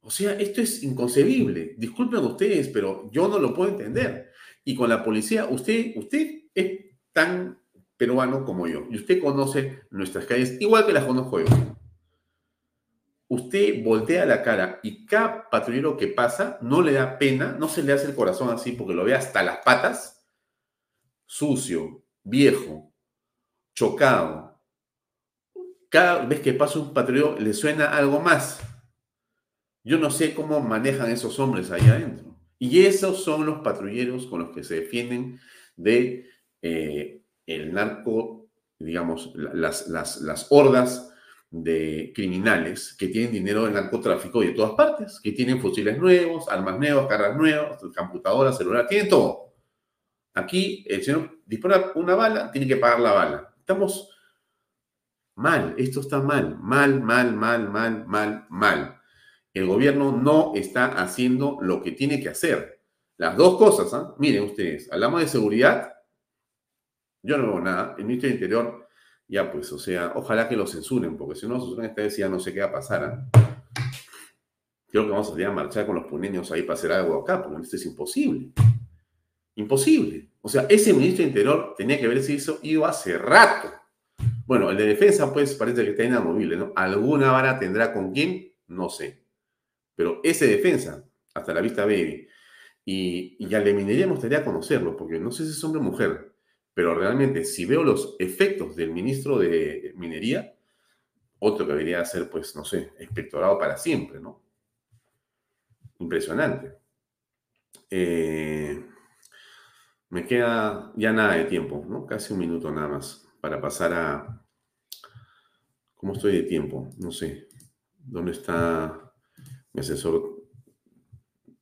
O sea, esto es inconcebible. Disculpen ustedes, pero yo no lo puedo entender. Y con la policía, usted, usted es tan peruano como yo, y usted conoce nuestras calles igual que las conozco yo usted voltea la cara y cada patrullero que pasa no le da pena, no se le hace el corazón así porque lo ve hasta las patas, sucio, viejo, chocado. Cada vez que pasa un patrullero le suena algo más. Yo no sé cómo manejan esos hombres ahí adentro. Y esos son los patrulleros con los que se defienden de eh, el narco, digamos, las, las, las hordas de criminales que tienen dinero del narcotráfico y de todas partes, que tienen fusiles nuevos, armas nuevas, carras nuevas, computadoras, celular, tienen todo. Aquí el señor dispara una bala, tiene que pagar la bala. Estamos mal, esto está mal, mal, mal, mal, mal, mal, mal. El gobierno no está haciendo lo que tiene que hacer. Las dos cosas, ¿ah? miren ustedes, hablamos de seguridad, yo no veo nada, el ministro del Interior ya, pues, o sea, ojalá que lo censuren, porque si no lo censuran esta vez ya no sé qué va a pasar. ¿ah? Creo que vamos a salir a marchar con los puneños ahí para hacer algo acá, porque esto es imposible. Imposible. O sea, ese ministro de Interior tenía que haberse hizo, ido hace rato. Bueno, el de defensa, pues, parece que está inamovible, ¿no? Alguna vara tendrá con quién, no sé. Pero ese defensa, hasta la vista baby. Y, y al de minería me gustaría conocerlo, porque no sé si es hombre o mujer. Pero realmente, si veo los efectos del ministro de Minería, otro que debería ser, pues, no sé, inspectorado para siempre, ¿no? Impresionante. Eh, me queda ya nada de tiempo, ¿no? Casi un minuto nada más para pasar a... ¿Cómo estoy de tiempo? No sé. ¿Dónde está mi asesor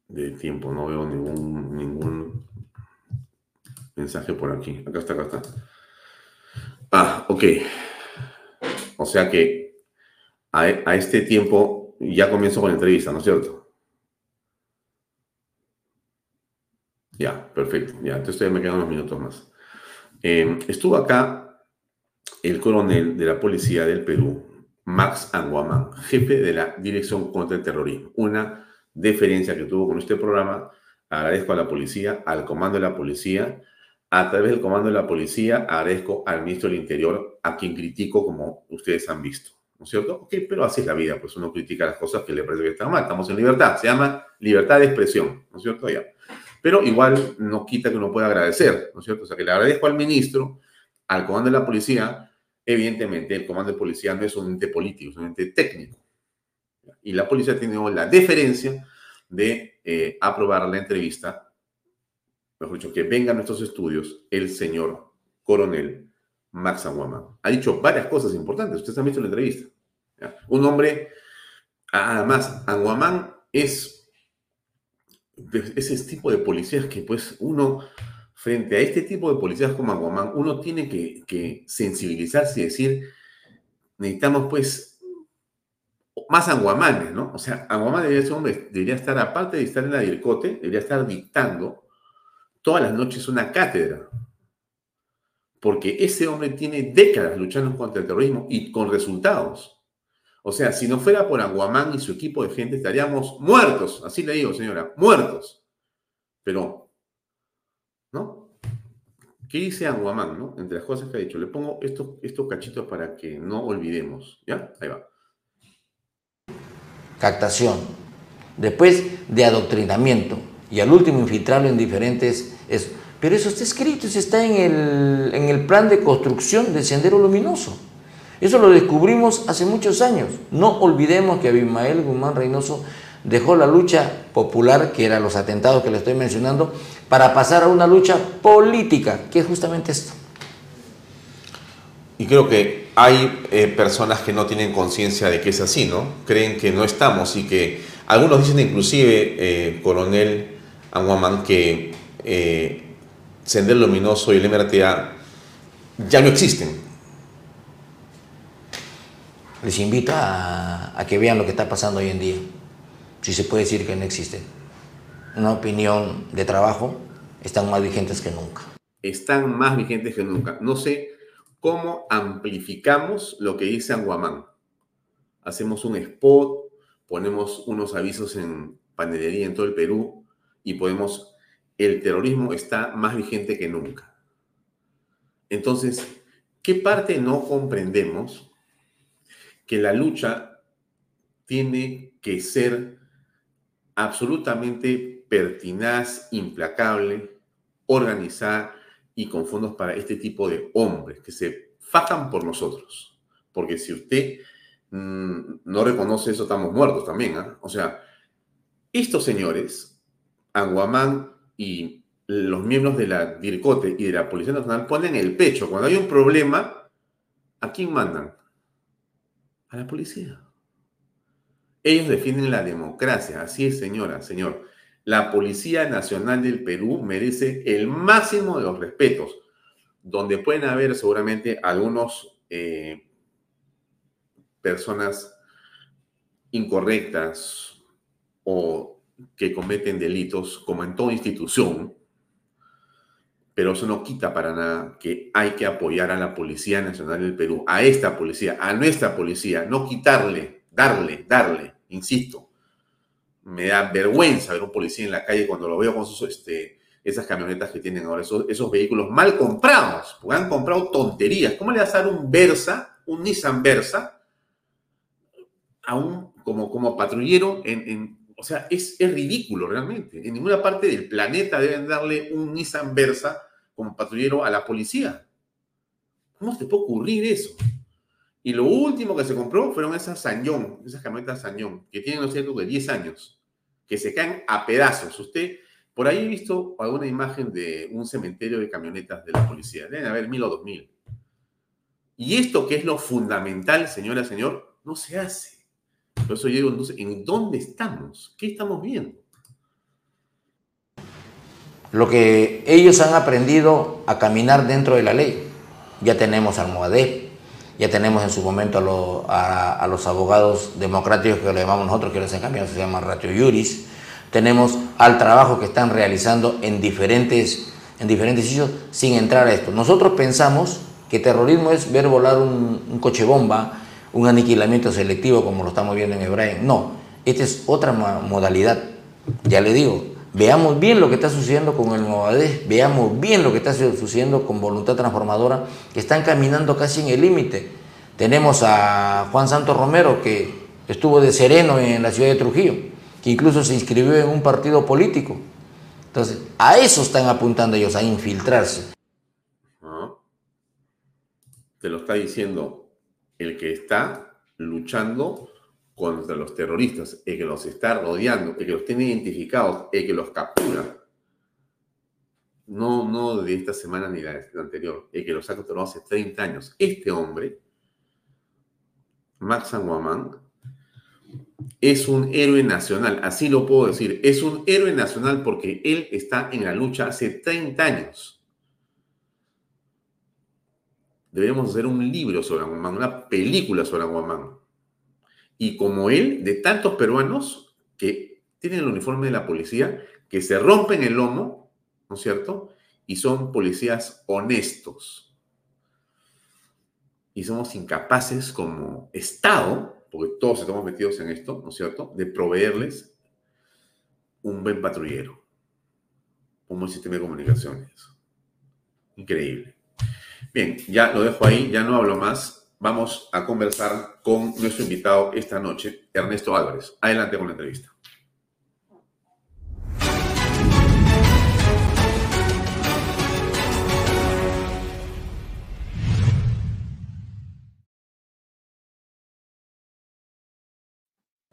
de tiempo? No veo ningún, ningún mensaje por aquí. Acá está, acá está. Ah, ok. O sea que a, a este tiempo ya comienzo con la entrevista, ¿no es cierto? Ya, perfecto. Ya, entonces todavía me quedan unos minutos más. Eh, estuvo acá el coronel de la policía del Perú, Max Anguamán, jefe de la Dirección contra el Terrorismo. Una deferencia que tuvo con este programa. Agradezco a la policía, al comando de la policía. A través del comando de la policía, agradezco al ministro del Interior, a quien critico como ustedes han visto. ¿No es cierto? Ok, pero así es la vida, pues uno critica las cosas que le parece que están mal. Estamos en libertad, se llama libertad de expresión, ¿no es cierto? Ya. Pero igual no quita que uno pueda agradecer, ¿no es cierto? O sea, que le agradezco al ministro, al comando de la policía, evidentemente el comando de policía no es un ente político, es un ente técnico. Y la policía tiene la deferencia de eh, aprobar la entrevista, mejor dicho, que venga a nuestros estudios el señor coronel Max Anguamán. Ha dicho varias cosas importantes, ustedes han visto la entrevista. Un hombre, además, Anguamán es ese tipo de policías que pues uno, frente a este tipo de policías como Anguamán, uno tiene que, que sensibilizarse y decir, necesitamos pues más Anguamanes, ¿no? O sea, Anguamán debería, ser hombre, debería estar, aparte de estar en la DIRCOTE, debería estar dictando todas las noches una cátedra. Porque ese hombre tiene décadas luchando contra el terrorismo y con resultados. O sea, si no fuera por Anguamán y su equipo de gente, estaríamos muertos. Así le digo, señora, muertos. Pero, ¿no? ¿Qué dice Anguamán, no? Entre las cosas que ha dicho. Le pongo estos, estos cachitos para que no olvidemos. ¿Ya? Ahí va. Captación. Después de adoctrinamiento. Y al último infiltrarlo en diferentes... Pero eso está escrito, eso está en el, en el plan de construcción del Sendero Luminoso. Eso lo descubrimos hace muchos años. No olvidemos que Abimael Guzmán Reynoso dejó la lucha popular, que eran los atentados que le estoy mencionando, para pasar a una lucha política, que es justamente esto. Y creo que hay eh, personas que no tienen conciencia de que es así, ¿no? Creen que no estamos y que algunos dicen inclusive, eh, coronel Anguaman, que eh, Sendero Luminoso y el MRTA ya no existen. Les invito a, a, que vean lo que está pasando hoy en día. Si se puede decir que no existen. Una opinión de trabajo están más vigentes que nunca. Están más vigentes que nunca. No sé cómo amplificamos lo que dice Anguamán. Hacemos un spot, ponemos unos avisos en panelería en todo el Perú y podemos... El terrorismo está más vigente que nunca. Entonces, ¿qué parte no comprendemos? que la lucha tiene que ser absolutamente pertinaz, implacable, organizada y con fondos para este tipo de hombres que se fajan por nosotros. Porque si usted mmm, no reconoce eso, estamos muertos también. ¿eh? O sea, estos señores, Anguamán y los miembros de la DIRCOTE y de la Policía Nacional ponen el pecho. Cuando hay un problema, ¿a quién mandan? a la policía. Ellos defienden la democracia, así es, señora, señor. La Policía Nacional del Perú merece el máximo de los respetos, donde pueden haber seguramente algunos eh, personas incorrectas o que cometen delitos, como en toda institución, pero eso no quita para nada que hay que apoyar a la Policía Nacional del Perú, a esta policía, a nuestra policía, no quitarle, darle, darle, insisto. Me da vergüenza ver un policía en la calle cuando lo veo con sus, este, esas camionetas que tienen ahora, esos, esos vehículos mal comprados, porque han comprado tonterías. ¿Cómo le vas a dar un Versa, un Nissan Versa, a un, como, como patrullero en, en o sea, es, ridículo realmente. En ninguna parte del planeta deben darle un Nissan Versa como patrullero a la policía. ¿Cómo te puede ocurrir eso? Y lo último que se compró fueron esas Sañón, esas camionetas Sañón, que tienen, no sé, de 10 años, que se caen a pedazos. Usted, por ahí he visto alguna imagen de un cementerio de camionetas de la policía. Deben haber mil o dos mil. Y esto que es lo fundamental, señora, señor, no se hace. Por eso yo digo, entonces, ¿en dónde estamos? ¿Qué estamos viendo? Lo que ellos han aprendido a caminar dentro de la ley. Ya tenemos al Moadé, ya tenemos en su momento a, lo, a, a, los abogados democráticos que lo llamamos nosotros, que los en cambio se llaman ratio juris. tenemos al trabajo que están realizando en diferentes, en diferentes sitios sin entrar a esto. Nosotros pensamos que terrorismo es ver volar un coche bomba, un aniquilamiento selectivo como lo estamos viendo en Hebraen. No, esta es otra modalidad. Ya le digo, veamos bien lo que está sucediendo con el Movadez, veamos bien lo que está sucediendo con Voluntad Transformadora, que están caminando casi en el límite. Tenemos a Juan Santos Romero, que estuvo de sereno en la ciudad de Trujillo, que incluso se inscribió en un partido político. Entonces, a eso están apuntando ellos, a infiltrarse. Te lo está diciendo el que está luchando contra los terroristas, el que los está rodeando, el que los tiene identificados, el que los captura. No, no de esta semana ni la, anterior, el que los ha capturado hace 30 años. Este hombre, Max Anguamán, es un héroe nacional, así lo puedo decir. Es un héroe nacional porque él está en la lucha hace 30 años. Deberíamos hacer un libro sobre Anguamán, una película sobre Anguamán y como él, de tantos peruanos que tienen el uniforme de la policía, que se rompen el lomo, ¿no es cierto? Y son policías honestos. Y somos incapaces como Estado, porque todos estamos metidos en esto, ¿no es cierto?, de proveerles un buen patrullero, un buen sistema de comunicaciones. Increíble. Bien, ya lo dejo ahí, ya no hablo más vamos a conversar con nuestro invitado esta noche, Ernesto Álvarez. Adelante con la entrevista.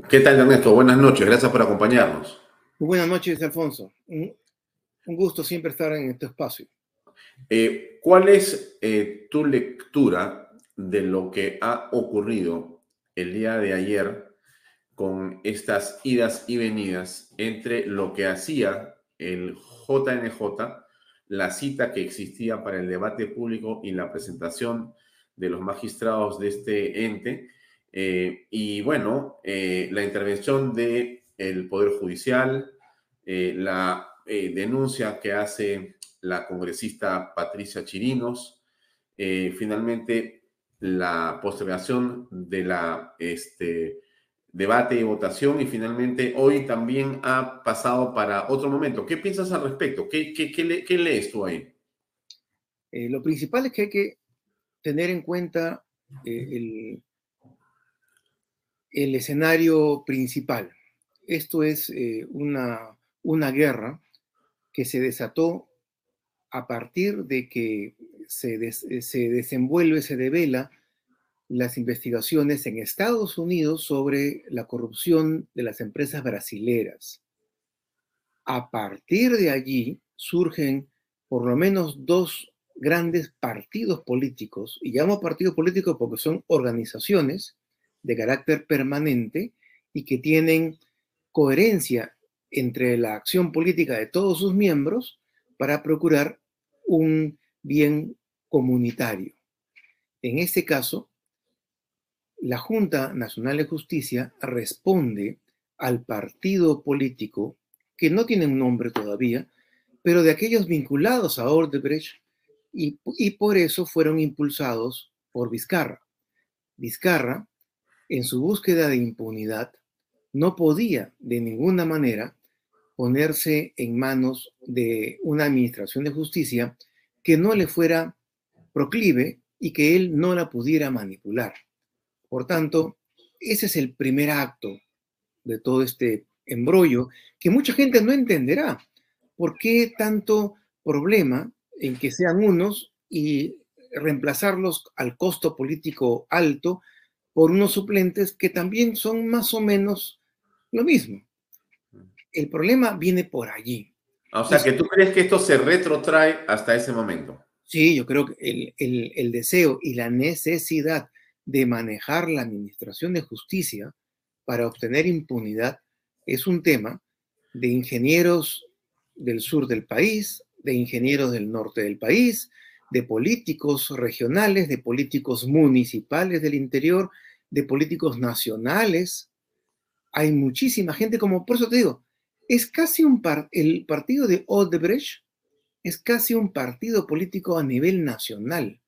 ¿Qué tal, Ernesto? Buenas noches, gracias por acompañarnos. buenas noches, Alfonso. Un, gusto siempre estar en este espacio. Eh, ¿Cuál es eh, tu lectura de lo que ha ocurrido el día de ayer con estas idas y venidas entre lo que hacía el JNJ, la cita que existía para el debate público y la presentación de los magistrados de este ente, eh, y bueno, la intervención del el Poder Judicial, la denuncia que hace la congresista Patricia Chirinos, finalmente la postergación de la este, debate y votación y finalmente hoy también ha pasado para otro momento. ¿Qué piensas al respecto? ¿Qué, qué, lees tú ahí? Eh, lo principal es que hay que tener en cuenta eh, el, el, escenario principal. Esto es eh, una, una guerra que se desató a partir de que se, se desenvuelve, se devela las investigaciones en Estados Unidos sobre la corrupción de las empresas brasileras. A partir de allí surgen por lo menos dos grandes partidos políticos, y llamo partidos políticos porque son organizaciones de carácter permanente y que tienen coherencia entre la acción política de todos sus miembros para procurar un bien comunitario. En este caso, la Junta Nacional de Justicia responde al partido político que no tiene un nombre todavía, pero de aquellos vinculados a Odebrecht y, y por eso fueron impulsados por Vizcarra. Vizcarra, en su búsqueda de impunidad, no podía de ninguna manera ponerse en manos de una administración de justicia que no le fuera proclive y que él no la pudiera manipular. Por tanto, ese es el primer acto de todo este embrollo que mucha gente no entenderá. ¿Por qué tanto problema en que sean unos y reemplazarlos al costo político alto por unos suplentes que también son más o menos lo mismo? El problema viene por allí. O sea, que tú crees que esto se retrotrae hasta ese momento. Sí, yo creo que el, deseo y la necesidad de manejar la administración de justicia para obtener impunidad es un tema de ingenieros del sur del país, de ingenieros del norte del país, de políticos regionales, de políticos municipales del interior, de políticos nacionales. Hay muchísima gente, como por eso te digo, es casi un par, el partido de Odebrecht es casi un partido político a nivel nacional,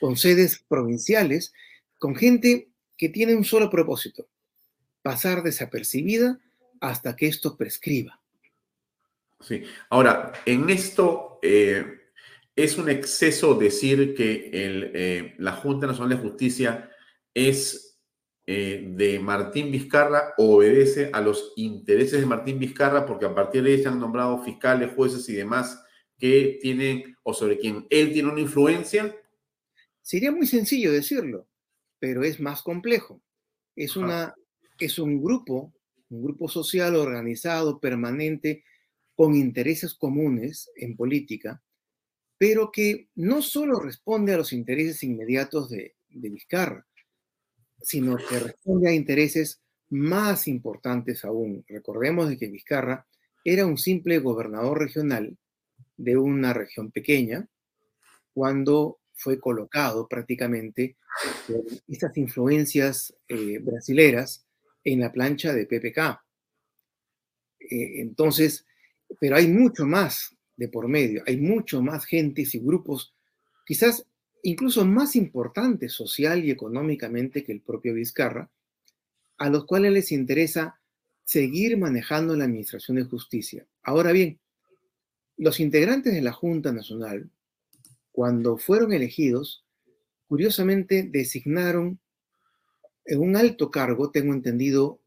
con sedes provinciales, con gente que tiene un solo propósito, pasar desapercibida hasta que esto prescriba. Sí. Ahora, en esto eh, es un exceso decir que eh, la Junta Nacional de Justicia es eh, de Martín Vizcarra obedece a los intereses de Martín Vizcarra porque a partir de ahí se han nombrado fiscales, jueces y demás que tienen o sobre quien él tiene una influencia. Sería muy sencillo decirlo, pero es más complejo. Es, una, es un grupo, un grupo social organizado, permanente, con intereses comunes en política, pero que no solo responde a los intereses inmediatos de, de Vizcarra, sino que responde a intereses más importantes aún. Recordemos de que Vizcarra era un simple gobernador regional de una región pequeña cuando fue colocado prácticamente por estas influencias eh, brasileras en la plancha de PPK. Eh, entonces, pero hay mucho más de por medio, hay mucho más gentes y grupos, quizás incluso más importantes social y económicamente que el propio Vizcarra, a los cuales les interesa seguir manejando la Administración de Justicia. Ahora bien, los integrantes de la Junta Nacional, cuando fueron elegidos, curiosamente designaron en un alto cargo, tengo entendido,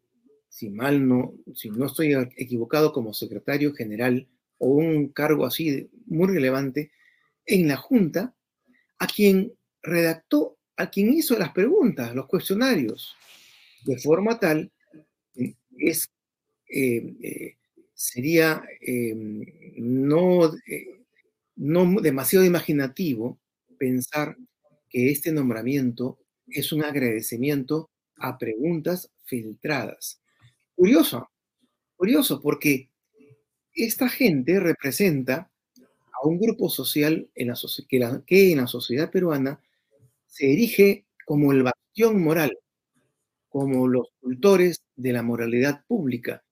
si mal no, si no estoy equivocado, como secretario general o un cargo así muy relevante en la Junta, a quien redactó, a quien hizo las preguntas, los cuestionarios, de forma tal es, eh, eh, sería em, no, eh, no demasiado imaginativo pensar que este nombramiento es un agradecimiento a preguntas filtradas. Curioso, curioso, porque esta gente representa un grupo social en la, que, que en la sociedad peruana se erige como el bastión moral, como los cultores de la moralidad pública,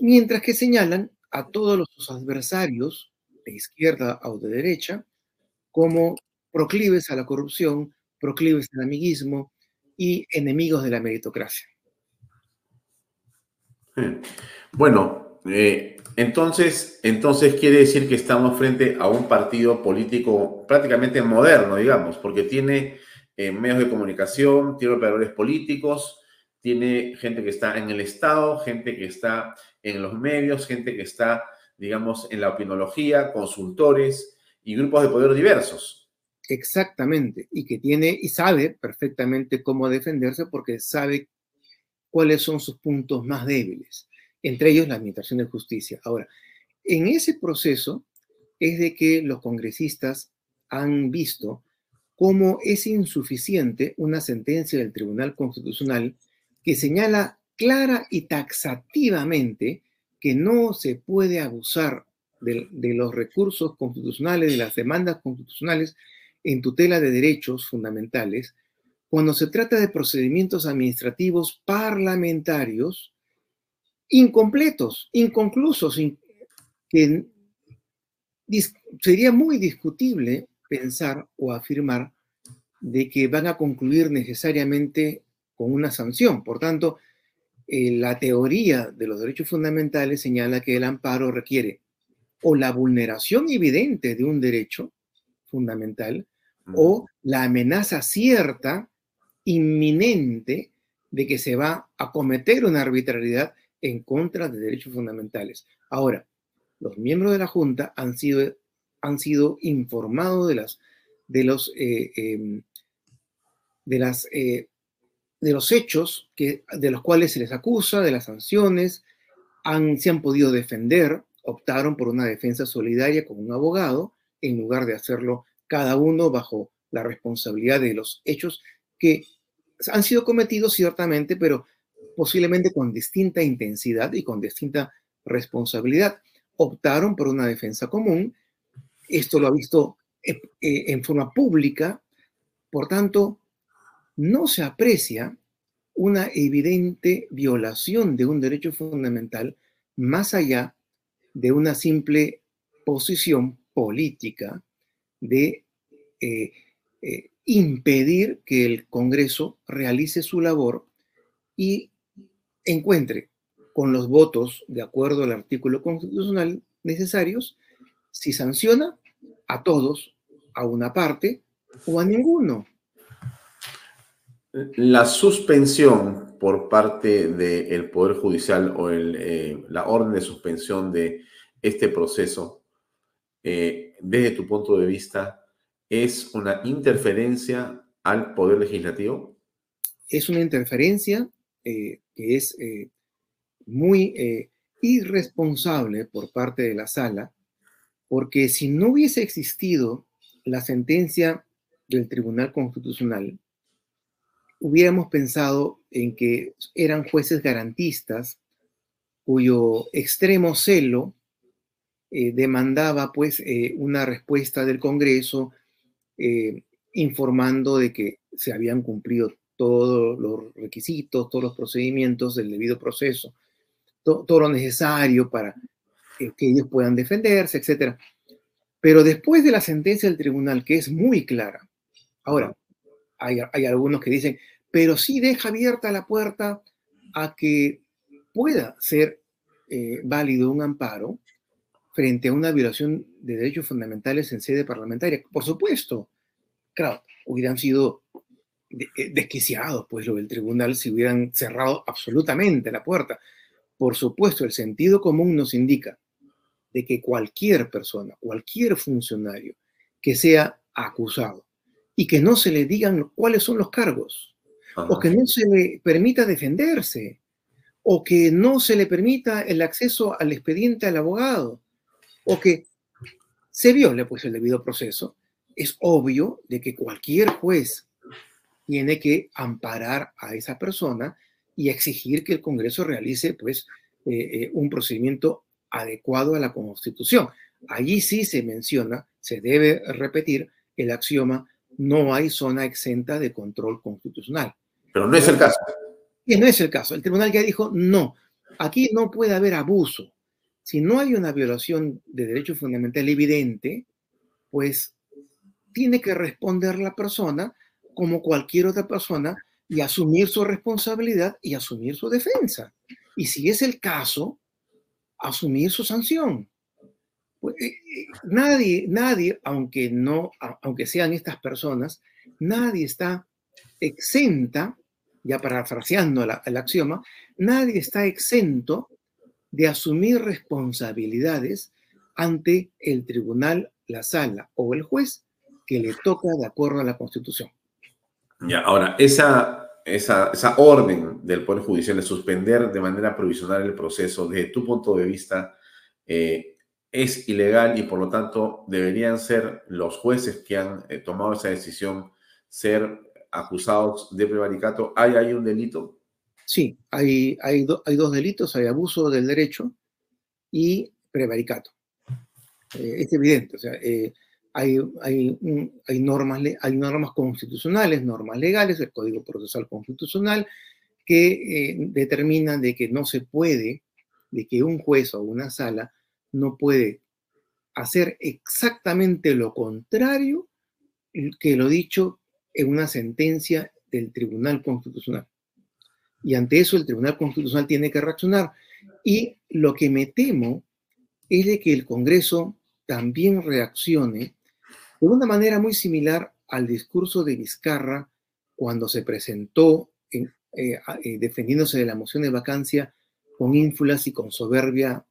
mientras que señalan a todos los adversarios, de izquierda o de derecha, como proclives a la corrupción, proclives al amiguismo y enemigos de la meritocracia. Bueno, eh, entonces, entonces quiere decir que estamos frente a un partido político prácticamente moderno, digamos, porque tiene eh, medios de comunicación, tiene operadores políticos, tiene gente que está en el Estado, gente que está en los medios, gente que está, digamos, en la opinología, consultores y grupos de poder diversos. Exactamente, y que tiene y sabe perfectamente cómo defenderse porque sabe cuáles son sus puntos más débiles entre ellos la Administración de Justicia. Ahora, en ese proceso es de que los congresistas han visto cómo es insuficiente una sentencia del Tribunal Constitucional que señala clara y taxativamente que no se puede abusar de, los recursos constitucionales, de las demandas constitucionales en tutela de derechos fundamentales, cuando se trata de procedimientos administrativos parlamentarios incompletos, inconclusos, que sería muy discutible pensar o afirmar de que van a concluir necesariamente con una sanción. Por tanto, eh, la teoría de los derechos fundamentales señala que el amparo requiere o la vulneración evidente de un derecho fundamental o la amenaza cierta, inminente, de que se va a cometer una arbitrariedad en contra de derechos fundamentales. Ahora, los miembros de la Junta han sido, han sido informados de, las, de, los, eh, em, de, las, eh, de los hechos que, de los cuales se les acusa, de las sanciones, han, se han podido defender, optaron por una defensa solidaria con un abogado, en lugar de hacerlo cada uno bajo la responsabilidad de los hechos que han sido cometidos ciertamente, pero posiblemente con distinta intensidad y con distinta responsabilidad. Optaron por una defensa común. Esto lo ha visto eh, eh, en forma pública. Por tanto, no se aprecia una evidente violación de un derecho fundamental más allá de una simple posición política de eh, impedir que el Congreso realice su labor y encuentre con los votos de acuerdo al artículo constitucional necesarios si sanciona a todos, a una parte o a ninguno. La suspensión por parte del Poder Judicial o el, eh, la orden de suspensión de este proceso, eh, desde tu punto de vista, es una interferencia al Poder Legislativo? Es una interferencia eh, que es muy irresponsable por parte de la sala, porque si no hubiese existido la sentencia del Tribunal Constitucional, hubiéramos pensado en que eran jueces garantistas cuyo extremo celo eh, demandaba pues eh, una respuesta del Congreso eh, informando de que se habían cumplido todos los requisitos, todos los procedimientos del debido proceso, todo lo necesario para que ellos puedan defenderse, etc. Pero después de la sentencia del tribunal, que es muy clara, ahora, hay, algunos que dicen, pero sí deja abierta la puerta a que pueda ser eh, válido un amparo frente a una violación de derechos fundamentales en sede parlamentaria. Por supuesto, claro, hubieran sido desquiciados, pues, lo del tribunal si hubieran cerrado absolutamente la puerta. Por supuesto, el sentido común nos indica de que cualquier persona, cualquier funcionario que sea acusado y que no se le digan cuáles son los cargos, o que no se le permita defenderse, o que no se le permita el acceso al expediente al abogado, o que se viole pues el debido proceso, es obvio de que cualquier juez tiene que amparar a esa persona y exigir que el Congreso realice pues eh, eh, un procedimiento adecuado a la Constitución. Allí sí se menciona, se debe repetir el axioma no hay zona exenta de control constitucional. Pero no es el caso. Y no es el caso. El tribunal ya dijo, no, aquí no puede haber abuso. Si no hay una violación de derecho fundamental evidente, pues tiene que responder la persona como cualquier otra persona y asumir su responsabilidad y asumir su defensa. Y si es el caso, asumir su sanción. Pues, eh, eh, nadie, nadie, aunque no, aunque sean estas personas, nadie está exenta, ya parafraseando el axioma, nadie está exento de asumir responsabilidades ante el tribunal, la sala o el juez que le toca de acuerdo a la Constitución. Ya, ahora, esa, esa, esa orden del Poder Judicial de suspender de manera provisional el proceso, desde tu punto de vista, eh, es ilegal y por lo tanto deberían ser los jueces que han eh, tomado esa decisión ser acusados de prevaricato. ¿Hay ahí un delito? Sí, hay, hay, hay dos delitos, hay abuso del derecho y prevaricato. Eh, es evidente, o sea, hay, hay, hay, normas, hay normas constitucionales, normas legales, el Código Procesal Constitucional, que determinan de que no se puede, de que un juez o una sala no puede hacer exactamente lo contrario que lo dicho en una sentencia del Tribunal Constitucional. Y ante eso el Tribunal Constitucional tiene que reaccionar. Y lo que me temo es de que el Congreso también reaccione de una manera muy similar al discurso de Vizcarra cuando se presentó eh, eh, defendiéndose de la moción de vacancia con ínfulas y con soberbia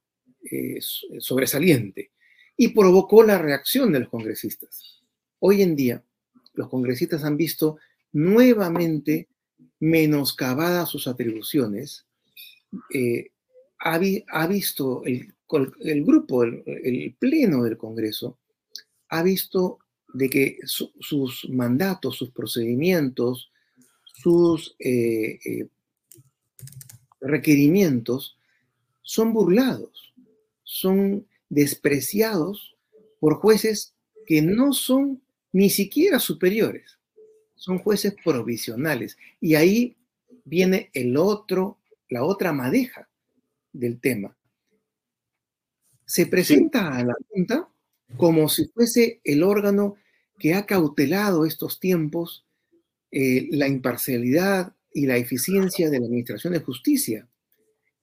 eh, sobresaliente y provocó la reacción de los congresistas. Hoy en día, los congresistas han visto nuevamente menoscabadas sus atribuciones, ha, visto el, grupo, el, pleno del Congreso, ha visto de que sus mandatos, sus procedimientos, sus eh, requerimientos son burlados son despreciados por jueces que no son ni siquiera superiores, son jueces provisionales. Y ahí viene el otro, la otra madeja del tema, se presenta a la Junta como si fuese el órgano que ha cautelado estos tiempos eh, la imparcialidad y la eficiencia de la Administración de Justicia.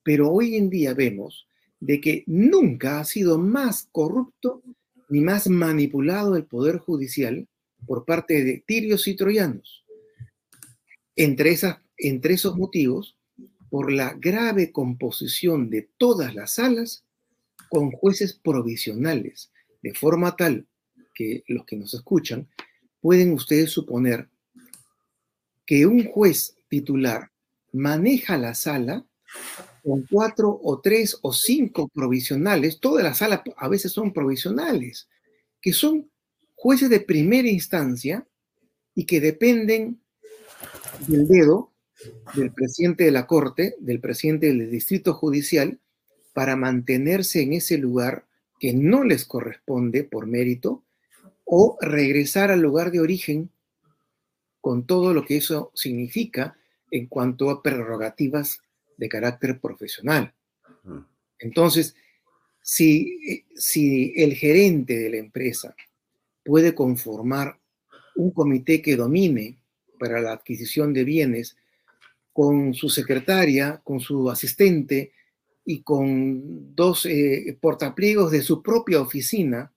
Pero hoy en día vemos de que nunca ha sido más corrupto ni más manipulado el Poder Judicial por parte de tirios y troyanos. Entre, entre esos motivos, por la grave composición de todas las salas con jueces provisionales, de forma tal que los que nos escuchan pueden ustedes suponer que un juez titular maneja la sala con cuatro o tres o cinco provisionales, toda la sala a veces son provisionales, que son jueces de primera instancia y que dependen del dedo del presidente de la Corte, del presidente del Distrito Judicial, para mantenerse en ese lugar que no les corresponde por mérito o regresar al lugar de origen con todo lo que eso significa en cuanto a prerrogativas de carácter profesional. Entonces, si, si el gerente de la empresa puede conformar un comité que domine para la adquisición de bienes con su secretaria, con su asistente y con dos eh, portapliegos de su propia oficina,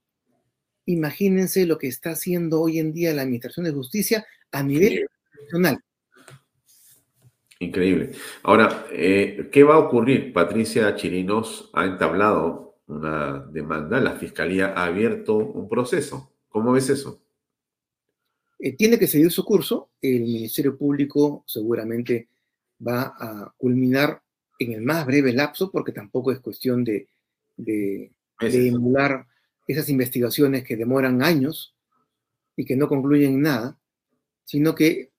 imagínense lo que está haciendo hoy en día la Administración de Justicia a nivel nacional. Increíble. Ahora, eh, ¿qué va a ocurrir? Patricia Chirinos ha entablado una demanda, la Fiscalía ha abierto un proceso. ¿Cómo ves eso? Eh, tiene que seguir su curso. El Ministerio Público seguramente va a culminar en el más breve lapso, porque tampoco es cuestión de, de, de emular esas investigaciones que demoran años y que no concluyen en nada, sino que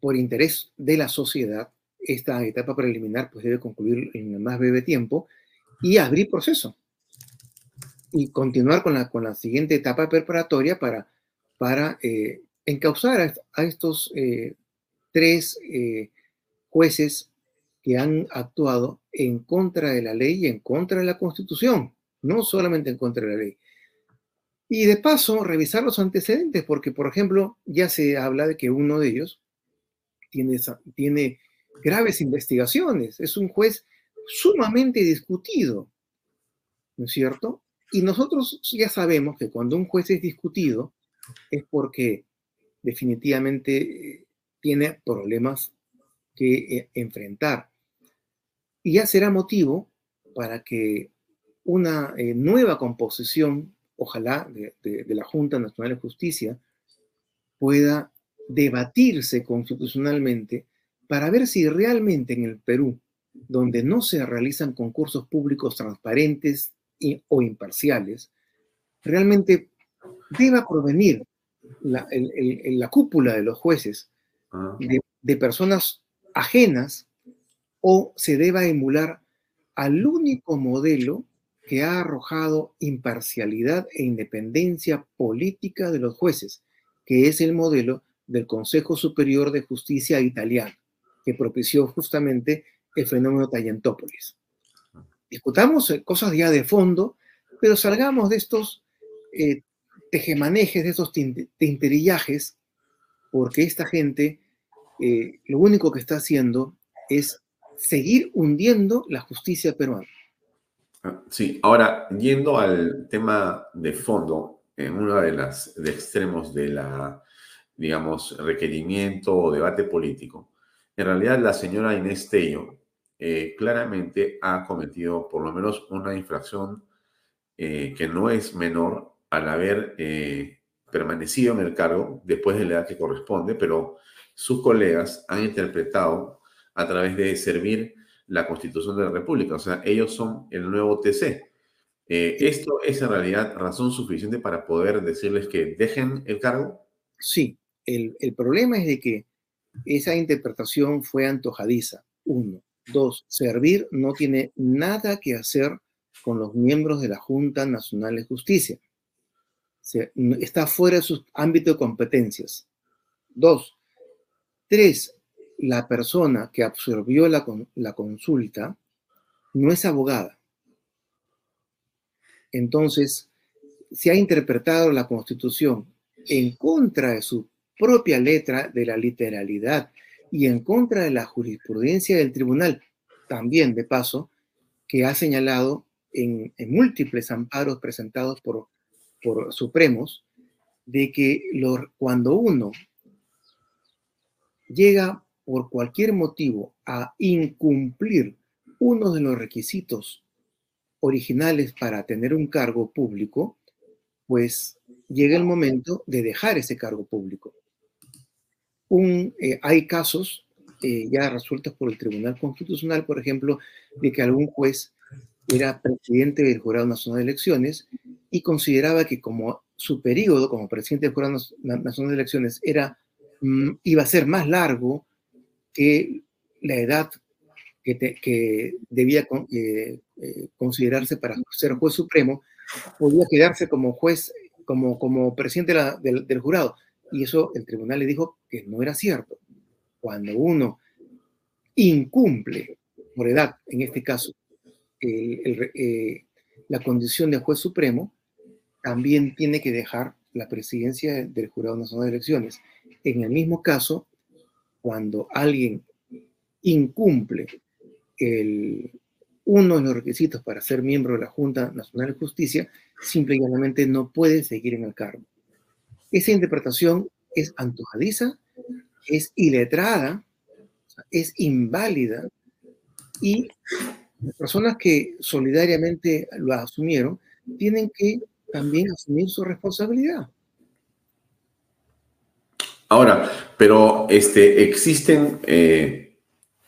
por interés de la sociedad, esta etapa preliminar pues debe concluir en el más breve tiempo y abrir proceso. Y continuar con la, con la siguiente etapa preparatoria para, para eh, encauzar a, estos eh, tres eh, jueces que han actuado en contra de la ley y en contra de la constitución, no solamente en contra de la ley. Y de paso, revisar los antecedentes, porque, por ejemplo, ya se habla de que uno de ellos tiene, tiene graves investigaciones, es un juez sumamente discutido, ¿no es cierto? Y nosotros ya sabemos que cuando un juez es discutido es porque definitivamente eh, tiene problemas que eh, enfrentar. Y ya será motivo para que una eh, nueva composición ojalá, de, la Junta Nacional de Justicia pueda debatirse constitucionalmente para ver si realmente en el Perú, donde no se realizan concursos públicos transparentes o imparciales, realmente deba provenir la, la cúpula de los jueces Ah. de, de personas ajenas o se deba emular al único modelo que ha arrojado imparcialidad e independencia política de los jueces, que es el modelo del Consejo Superior de Justicia italiano, que propició justamente el fenómeno Tayentópolis. Discutamos eh, cosas ya de fondo, pero salgamos de estos eh, tejemanejes, de estos tinte- tinterillajes, porque esta gente eh, lo único que está haciendo es seguir hundiendo la justicia peruana. Ah, Sí, ahora, yendo al tema de fondo, en uno de los extremos de la, digamos, requerimiento o debate político, en realidad la señora Inés Tello eh, claramente ha cometido por lo menos una infracción eh, que no es menor al haber eh, permanecido en el cargo después de la edad que corresponde, pero sus colegas han interpretado a través de servir la Constitución de la República. O sea, ellos son el nuevo TC. Eh, ¿Esto es en realidad razón suficiente para poder decirles que dejen el cargo? Sí, el, el problema es de que esa interpretación fue antojadiza. Uno. Dos, servir no tiene nada que hacer con los miembros de la Junta Nacional de Justicia. Se- está fuera de su ámbito de competencias. Dos. Tres, la persona que absorbió la, la consulta no es abogada. entonces se ha interpretado la Constitución en contra de su propia letra, de la literalidad, y en contra de la jurisprudencia del tribunal, también de paso, que ha señalado en, múltiples amparos presentados por, por Supremos, de que cuando uno llega por cualquier motivo a incumplir uno de los requisitos originales para tener un cargo público, pues llega el momento de dejar ese cargo público. Eh, hay casos eh, ya resueltos por el Tribunal Constitucional, por ejemplo, de que algún juez era presidente del Jurado Nacional de Elecciones y consideraba que como su periodo como presidente del Jurado Nacional de Elecciones era, mm, iba a ser más largo que la edad que, te- que debía con- eh, eh, considerarse para ser juez supremo, podía quedarse como juez, como, como presidente de la- del, del jurado. Y eso el tribunal le dijo que no era cierto. Cuando uno incumple por edad, en este caso, el- el eh, la condición de juez supremo, también tiene que dejar la presidencia del Jurado Nacional de Elecciones. En el mismo caso, cuando alguien incumple el, uno de los requisitos para ser miembro de la Junta Nacional de Justicia, simple y llanamente no puede seguir en el cargo. Esa interpretación es antojadiza, es iletrada, es inválida y las personas que solidariamente lo asumieron tienen que también asumir su responsabilidad. Ahora, pero este, existen, eh,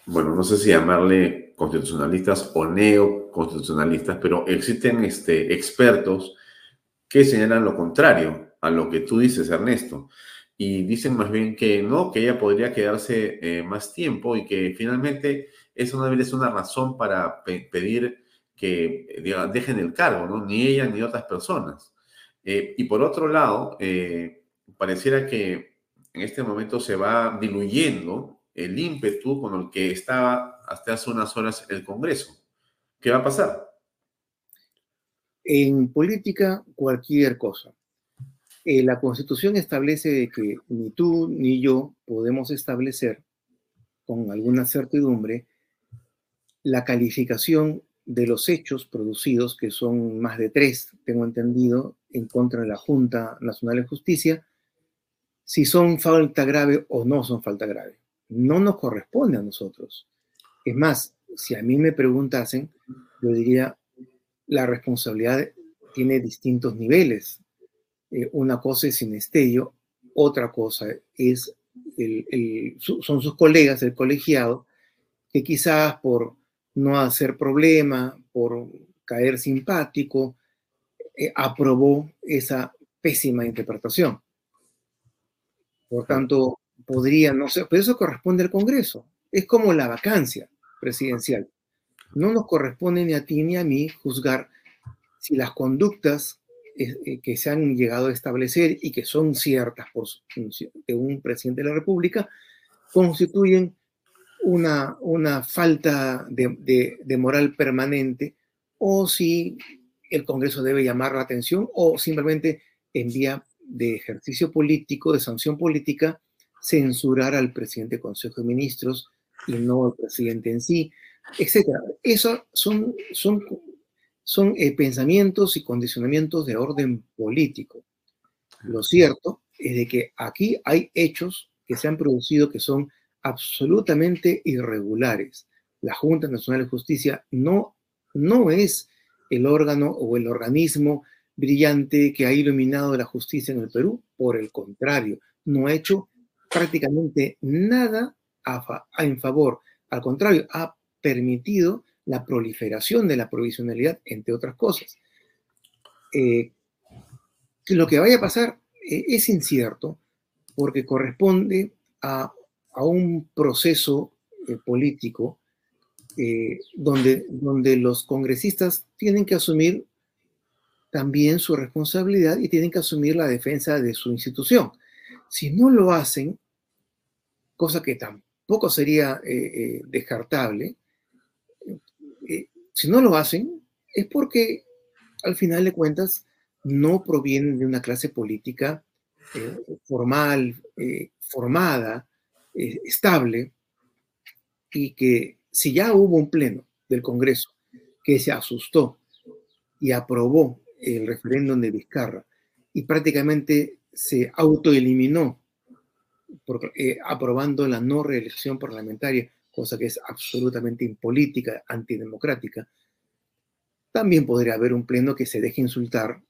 bueno, no sé si llamarle constitucionalistas o neoconstitucionalistas, pero existen este, expertos que señalan lo contrario a lo que tú dices, Ernesto. Y dicen más bien que no, que ella podría quedarse eh, más tiempo y que finalmente eso no ser una razón para pe- pedir que dejen el cargo, ¿no? Ni ella ni otras personas. Eh, y por otro lado, pareciera que en este momento se va diluyendo el ímpetu con el que estaba hasta hace unas horas el Congreso. ¿Qué va a pasar? En política, cualquier cosa. Eh, la Constitución establece que ni tú ni yo podemos establecer con alguna certidumbre la calificación de los hechos producidos, que son más de tres, tengo entendido, en contra de la Junta Nacional de Justicia, si son falta grave o no son falta grave. No nos corresponde a nosotros. Es más, si a mí me preguntasen, yo diría, la responsabilidad tiene distintos niveles. Eh, una cosa es sinestello, otra cosa es el- el- su- son sus colegas, el colegiado, que quizás por no hacer problema, por caer simpático, eh, aprobó esa pésima interpretación. Por tanto, podría no ser, pero eso corresponde al Congreso. Es como la vacancia presidencial. No nos corresponde ni a ti ni a mí juzgar si las conductas eh, eh, que se han llegado a establecer y que son ciertas por de un presidente de la República constituyen una, una falta de, de- de moral permanente o si el Congreso debe llamar la atención o simplemente en vía de ejercicio político, de sanción política, censurar al presidente del Consejo de Ministros y no al presidente en sí, etcétera. Esos son, son, son eh, pensamientos y condicionamientos de orden político. Lo cierto es de que aquí hay hechos que se han producido que son absolutamente irregulares. La Junta Nacional de Justicia no, no es el órgano o el organismo brillante que ha iluminado la justicia en el Perú. Por el contrario, no ha hecho prácticamente nada en favor. Al contrario, ha permitido la proliferación de la provisionalidad, entre otras cosas. Eh, lo que vaya a pasar eh, es incierto porque corresponde a, un proceso eh, político donde los congresistas tienen que asumir también su responsabilidad y tienen que asumir la defensa de su institución. Si no lo hacen, cosa que tampoco sería eh, eh, descartable, eh, si no lo hacen es porque al final de cuentas no provienen de una clase política formal, formada, estable, y que si ya hubo un pleno del Congreso que se asustó y aprobó el referéndum de Vizcarra y prácticamente se autoeliminó eh, aprobando la no reelección parlamentaria, cosa que es absolutamente impolítica, antidemocrática, también podría haber un pleno que se deje insultar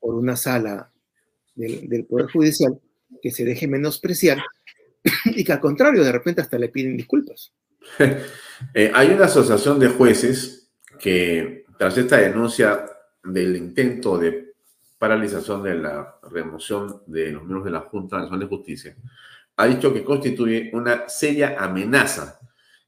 por una sala del, del Poder Judicial, que se deje menospreciar y que al contrario, de repente hasta le piden disculpas. Eh, hay una asociación de jueces que, tras esta denuncia del intento de paralización de la remoción de los miembros de la Junta Nacional de Justicia, ha dicho que constituye una seria amenaza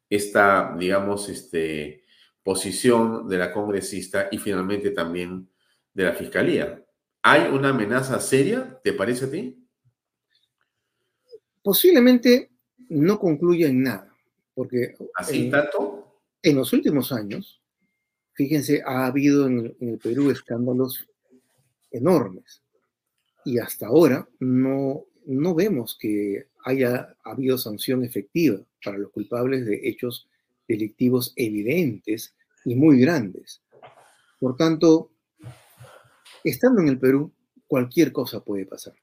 esta, digamos, este, posición de la congresista y finalmente también de la fiscalía. ¿Hay una amenaza seria, te parece a ti? Posiblemente no concluya en nada, porque ¿Así en, tanto? en los últimos años, fíjense, ha habido en el, en el Perú escándalos enormes y hasta ahora no, no vemos que haya habido sanción efectiva para los culpables de hechos delictivos evidentes y muy grandes. Por tanto, estando en el Perú, cualquier cosa puede pasar.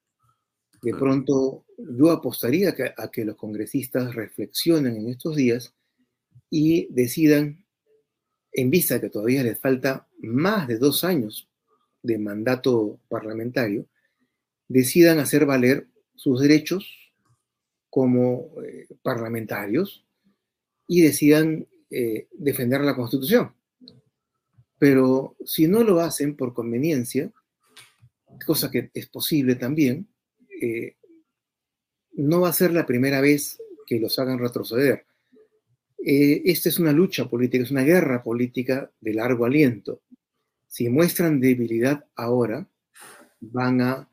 De pronto, yo apostaría a que, a que los congresistas reflexionen en estos días y decidan, en vista de que todavía les falta más de dos años de mandato parlamentario, decidan hacer valer sus derechos como eh, parlamentarios y decidan eh, defender la Constitución. Pero si no lo hacen por conveniencia, cosa que es posible también, eh, no va a ser la primera vez que los hagan retroceder. Eh, esta es una lucha política, es una guerra política de largo aliento. Si muestran debilidad ahora, van a,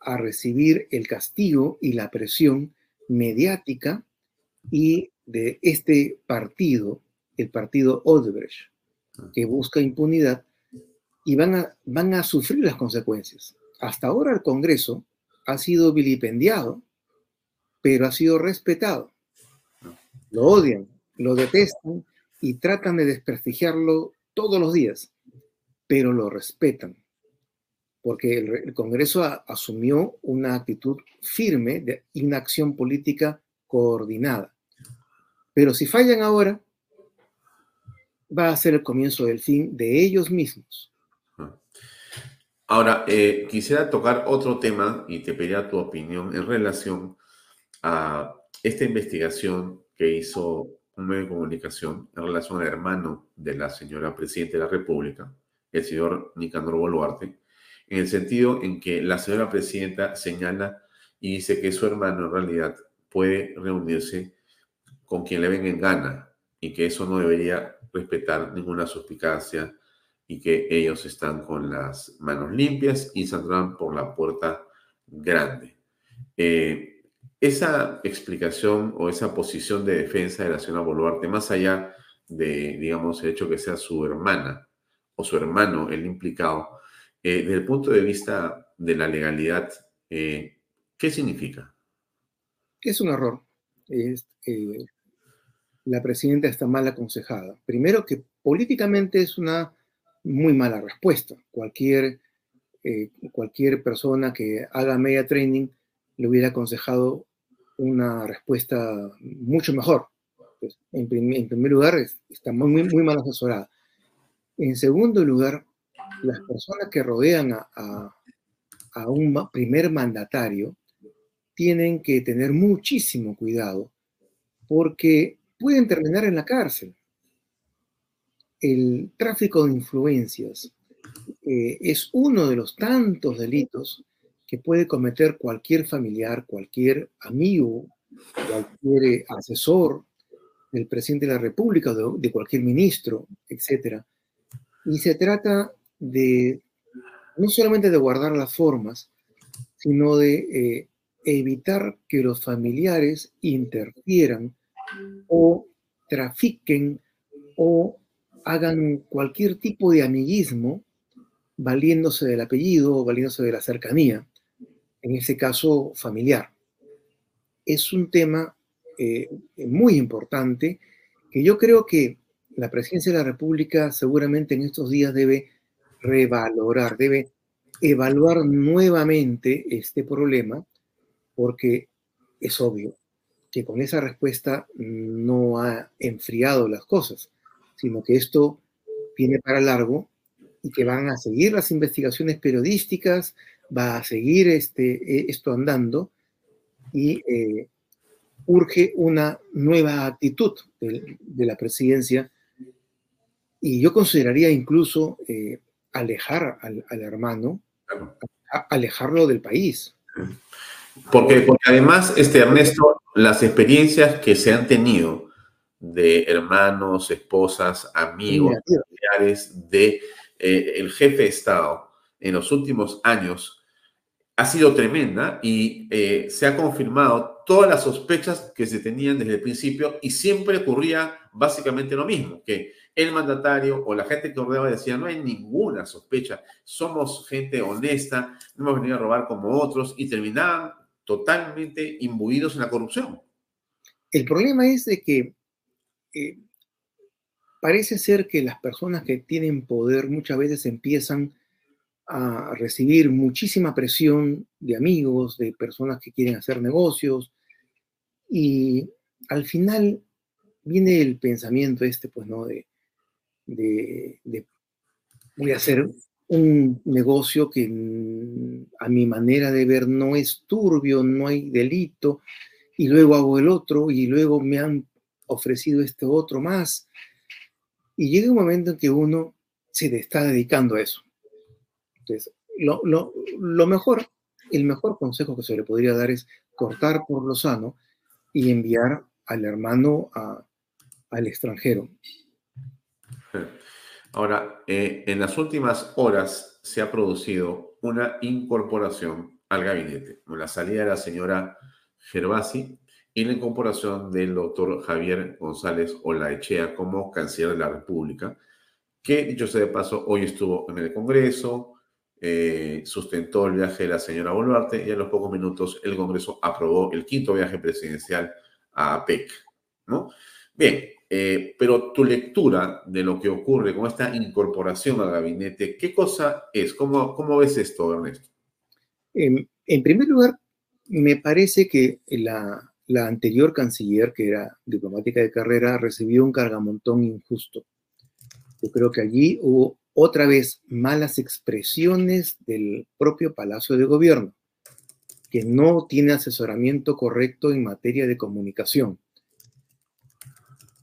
a recibir el castigo y la presión mediática y de este partido, el partido Odebrecht, que busca impunidad, y van a, van a sufrir las consecuencias. Hasta ahora el Congreso ha sido vilipendiado, pero ha sido respetado. Lo odian, lo detestan y tratan de desprestigiarlo todos los días, pero lo respetan, porque el, Congreso asumió una actitud firme de, y una acción política coordinada. Pero si fallan ahora, va a ser el comienzo del fin de ellos mismos. Ahora, eh, quisiera tocar otro tema y te pediría tu opinión en relación a esta investigación que hizo un medio de comunicación en relación al hermano de la señora Presidenta de la República, el señor Nicanor Boluarte, en el sentido en que la señora Presidenta señala y dice que su hermano en realidad puede reunirse con quien le venga en gana y que eso no debería respetar ninguna suspicacia y que ellos están con las manos limpias y saldrán por la puerta grande. Eh, esa explicación o esa posición de defensa de la señora Boluarte, más allá de, digamos, el hecho que sea su hermana o su hermano el implicado, eh, desde el punto de vista de la legalidad, eh, ¿qué significa? Es un error. Es, eh, la presidenta está mal aconsejada. Primero que políticamente es una muy mala respuesta. Cualquier, eh, cualquier persona que haga media training le hubiera aconsejado una respuesta mucho mejor. Pues, en, prim en, primer lugar, es, está muy, muy mal asesorada. En segundo lugar, las personas que rodean a un primer mandatario tienen que tener muchísimo cuidado porque pueden terminar en la cárcel el tráfico de influencias eh, es uno de los tantos delitos que puede cometer cualquier familiar, cualquier amigo, cualquier eh, asesor del presidente de la República, de, de cualquier ministro, etc. Y se trata de no solamente de guardar las formas, sino de eh, evitar que los familiares interfieran o trafiquen o hagan cualquier tipo de amiguismo valiéndose del apellido, valiéndose de la cercanía, en este caso familiar. Es un tema eh, muy importante que yo creo que la presidencia de la República seguramente en estos días debe revalorar, debe evaluar nuevamente este problema, porque es obvio que con esa respuesta no ha enfriado las cosas, sino que esto viene para largo y que van a seguir las investigaciones periodísticas, va a seguir este, eh, esto andando y eh, urge una nueva actitud de, de, la presidencia. Y yo consideraría incluso eh, alejar al, al hermano, a, alejarlo del país. Porque, porque además, este Ernesto, las experiencias que se han tenido de hermanos, esposas, amigos, familiares de eh, el jefe de Estado en los últimos años ha sido tremenda y eh, se ha confirmado todas las sospechas que se tenían desde el principio y siempre ocurría básicamente lo mismo, que el mandatario o la gente que ordenaba decía, no hay ninguna sospecha, somos gente honesta, no hemos venido a robar como otros y terminaban totalmente imbuidos en la corrupción. El problema es de que eh, parece ser que las personas que tienen poder muchas veces empiezan a recibir muchísima presión de amigos, de personas que quieren hacer negocios, y al final viene el pensamiento este, pues, ¿no? De, voy a hacer un negocio que mm, a mi manera de ver no es turbio, no hay delito, y luego hago el otro, y luego me han ofrecido este otro más. Y llega un momento en que uno se está dedicando a eso. Entonces, lo, mejor, el mejor consejo que se le podría dar es cortar por lo sano y enviar al hermano al extranjero. Ahora, eh, en las últimas horas se ha producido una incorporación al gabinete, con la salida de la señora Gervasi y la incorporación del doctor Javier González Olaechea como canciller de la República, que, dicho sea de paso, hoy estuvo en el Congreso, eh, sustentó el viaje de la señora Boluarte y en los pocos minutos el Congreso aprobó el quinto viaje presidencial a PEC, ¿no? Bien, eh, pero tu lectura de lo que ocurre con esta incorporación al gabinete, ¿qué cosa es? ¿Cómo, cómo ves esto, Ernesto? En, en primer lugar, me parece que la, la, anterior canciller, que era diplomática de carrera, recibió un cargamontón injusto. Yo creo que allí hubo otra vez malas expresiones del propio Palacio de Gobierno, que no tiene asesoramiento correcto en materia de comunicación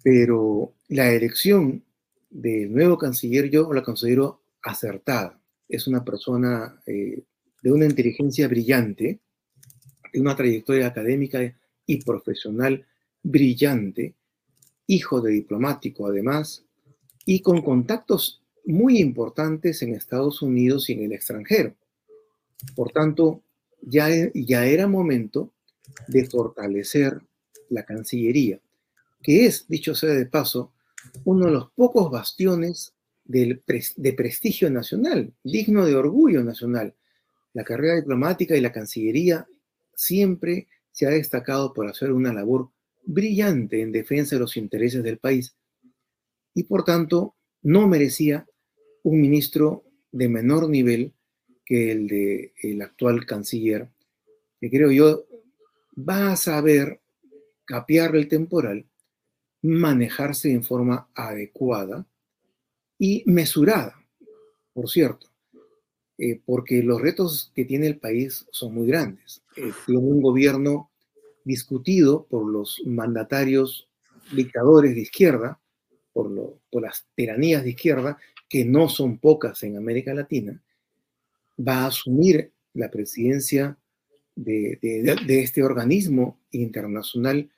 pero la elección del nuevo canciller yo la considero acertada. Es una persona eh, de una inteligencia brillante, de una trayectoria académica y profesional brillante, hijo de diplomático además, y con contactos muy importantes en Estados Unidos y en el extranjero. Por tanto, ya, ya era momento de fortalecer la Cancillería que es, dicho sea de paso, uno de los pocos bastiones de, de prestigio nacional, digno de orgullo nacional. La carrera diplomática y la Cancillería siempre se ha destacado por hacer una labor brillante en defensa de los intereses del país y por tanto no merecía un ministro de menor nivel que el de el actual canciller, que creo yo va a saber capear el temporal manejarse en forma adecuada y mesurada, por cierto, eh, porque los retos que tiene el país son muy grandes. Eh, tiene un gobierno discutido por los mandatarios dictadores de izquierda, por, las tiranías de izquierda, que no son pocas en América Latina, va a asumir la presidencia de, este organismo internacional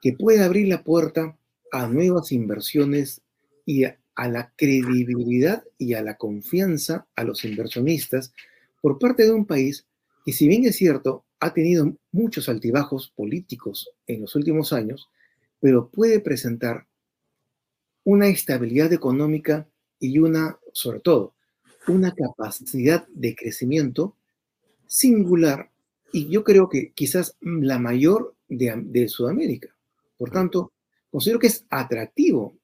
que puede abrir la puerta a nuevas inversiones y a, la credibilidad y a la confianza a los inversionistas por parte de un país que, si bien es cierto, ha tenido muchos altibajos políticos en los últimos años, pero puede presentar una estabilidad económica y una, sobre todo, una capacidad de crecimiento singular y yo creo que quizás la mayor de, de Sudamérica. Por tanto, considero que es atractivo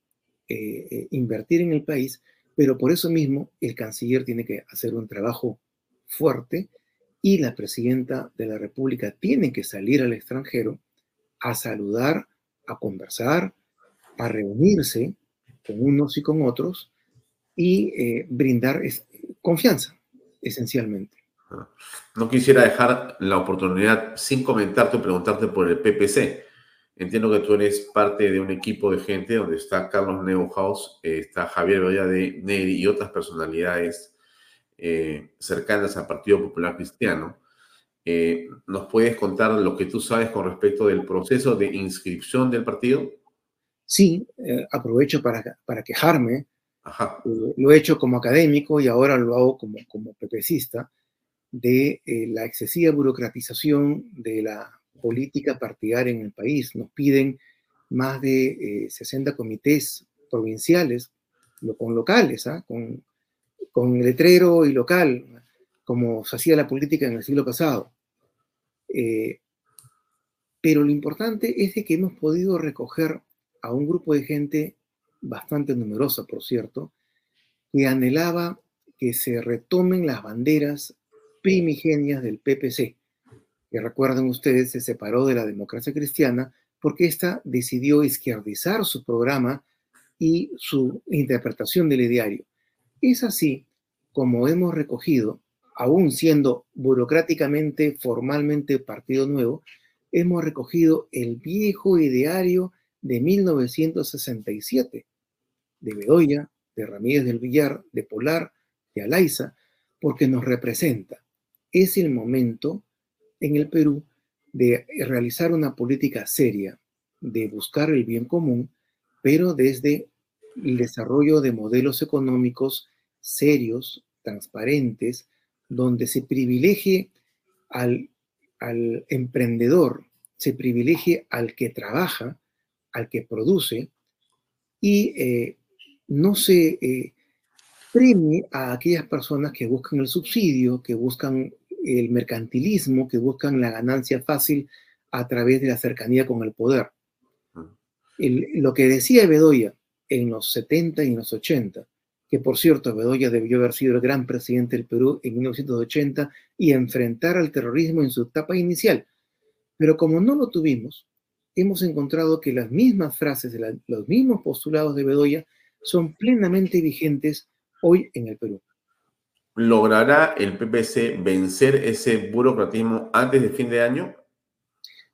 eh, eh, invertir en el país, pero por eso mismo el canciller tiene que hacer un trabajo fuerte y la presidenta de la República tiene que salir al extranjero a saludar, a conversar, a reunirse con unos y con otros y eh, brindar confianza, esencialmente. No quisiera dejar la oportunidad sin comentarte o preguntarte por el PPC. Entiendo que tú eres parte de un equipo de gente donde está Carlos Neuhaus, eh, está Javier Bedoya de Neri y otras personalidades eh, cercanas al Partido Popular Cristiano. ¿Nos puedes contar lo que tú sabes con respecto del proceso de inscripción del partido? Sí, aprovecho para, para quejarme. lo he hecho como académico y ahora lo hago como, como pepecista de eh, la excesiva burocratización de la política partidaria en el país. Nos piden más de 60 eh, comités provinciales, con locales, ¿ah? con, con letrero y local, como se hacía la política en el siglo pasado. Eh, pero lo importante es de que hemos podido recoger a un grupo de gente bastante numerosa, por cierto, que anhelaba que se retomen las banderas primigenias del PPC, que recuerden ustedes se separó de la democracia cristiana porque ésta decidió izquierdizar su programa y su interpretación del ideario. Es así como hemos recogido, aún siendo burocráticamente, formalmente partido nuevo, hemos recogido el viejo ideario de 1967, de Bedoya, de Ramírez del Villar, de Polar, de Alaiza, porque nos representa. Es el momento en el Perú de realizar una política seria, de buscar el bien común, pero desde el desarrollo de modelos económicos serios, transparentes, donde se privilegie al, emprendedor, se privilegie al que trabaja, al que produce, y eh, no se eh, premie a aquellas personas que buscan el subsidio, que buscan el mercantilismo, que buscan la ganancia fácil a través de la cercanía con el poder. lo que decía Bedoya en los 70 y en los 80, que por cierto Bedoya debió haber sido el gran presidente del Perú en 1980 y enfrentar al terrorismo en su etapa inicial. Pero como no lo tuvimos, hemos encontrado que las mismas frases, los mismos postulados de Bedoya son plenamente vigentes hoy en el Perú. ¿Logrará el PPC vencer ese burocratismo antes de fin de año?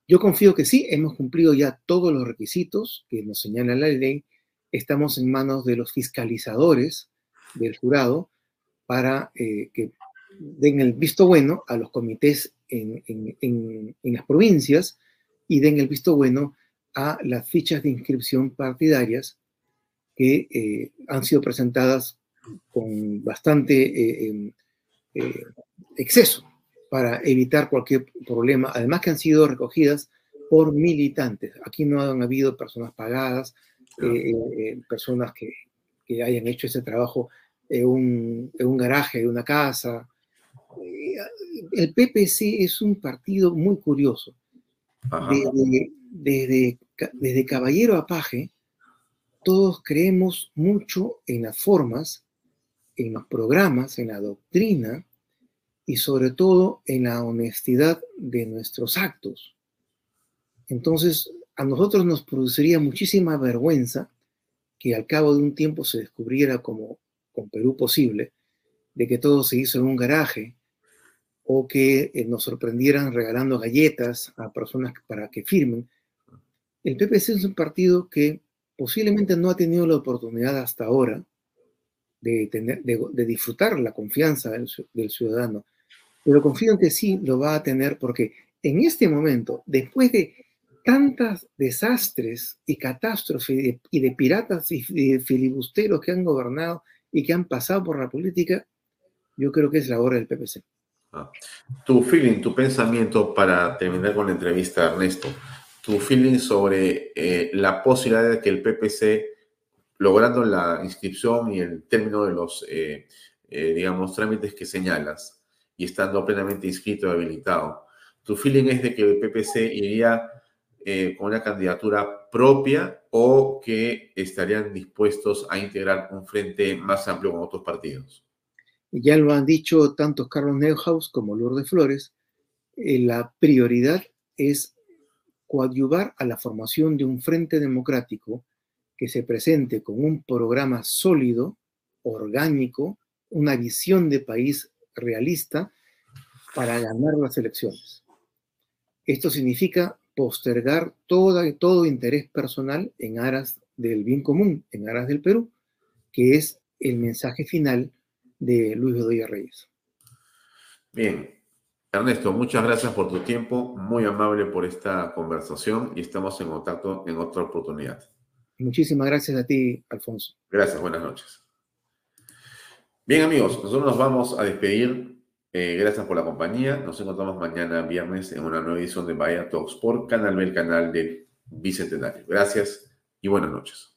Yo confío que sí, hemos cumplido ya todos los requisitos que nos señala la ley. Estamos en manos de los fiscalizadores del jurado para eh, que den el visto bueno a los comités en, las provincias y den el visto bueno a las fichas de inscripción partidarias que eh, han sido presentadas con bastante eh, em, eh, exceso para evitar cualquier problema, además que han sido recogidas por militantes. Aquí no han habido personas pagadas, eh, personas que, hayan hecho ese trabajo en un, en un garaje de una casa. El PPC es un partido muy curioso. Desde, Caballero a Paje, todos creemos mucho en las formas en los programas, en la doctrina y sobre todo en la honestidad de nuestros actos. Entonces, a nosotros nos produciría muchísima vergüenza que al cabo de un tiempo se descubriera como con Perú posible, de que todo se hizo en un garaje o que eh, nos sorprendieran regalando galletas a personas para que firmen. El PPC es un partido que posiblemente no ha tenido la oportunidad hasta ahora de, tener, de, disfrutar la confianza del, ciudadano. Pero confío en que sí lo va a tener porque en este momento, después de tantos desastres y catástrofes y de, piratas y de filibusteros que han gobernado y que han pasado por la política, yo creo que es la hora del PPC. Ah. Tu feeling, tu pensamiento para terminar con la entrevista, Ernesto, tu feeling sobre eh, la posibilidad de que el PPC logrando la inscripción y el término de los eh, eh, digamos, trámites que señalas y estando plenamente inscrito y habilitado, ¿tu feeling es de que el PPC iría eh, con una candidatura propia o que estarían dispuestos a integrar un frente más amplio con otros partidos? Ya lo han dicho tanto Carlos Neuhaus como Lourdes Flores, eh, la prioridad es coadyuvar a la formación de un frente democrático que se presente con un programa sólido, orgánico, una visión de país realista para ganar las elecciones. Esto significa postergar todo interés personal en aras del bien común, en aras del Perú, que es el mensaje final de Luis Bedoya Reyes. Bien. Ernesto, muchas gracias por tu tiempo, muy amable por esta conversación y estamos en contacto en otra oportunidad. Muchísimas gracias a ti, Alfonso. Gracias, buenas noches. Bien amigos, nosotros nos vamos a despedir. Eh, gracias por la compañía. Nos encontramos mañana viernes en una nueva edición de Bahía Talks por Canal B, el canal del Bicentenario. Gracias y buenas noches.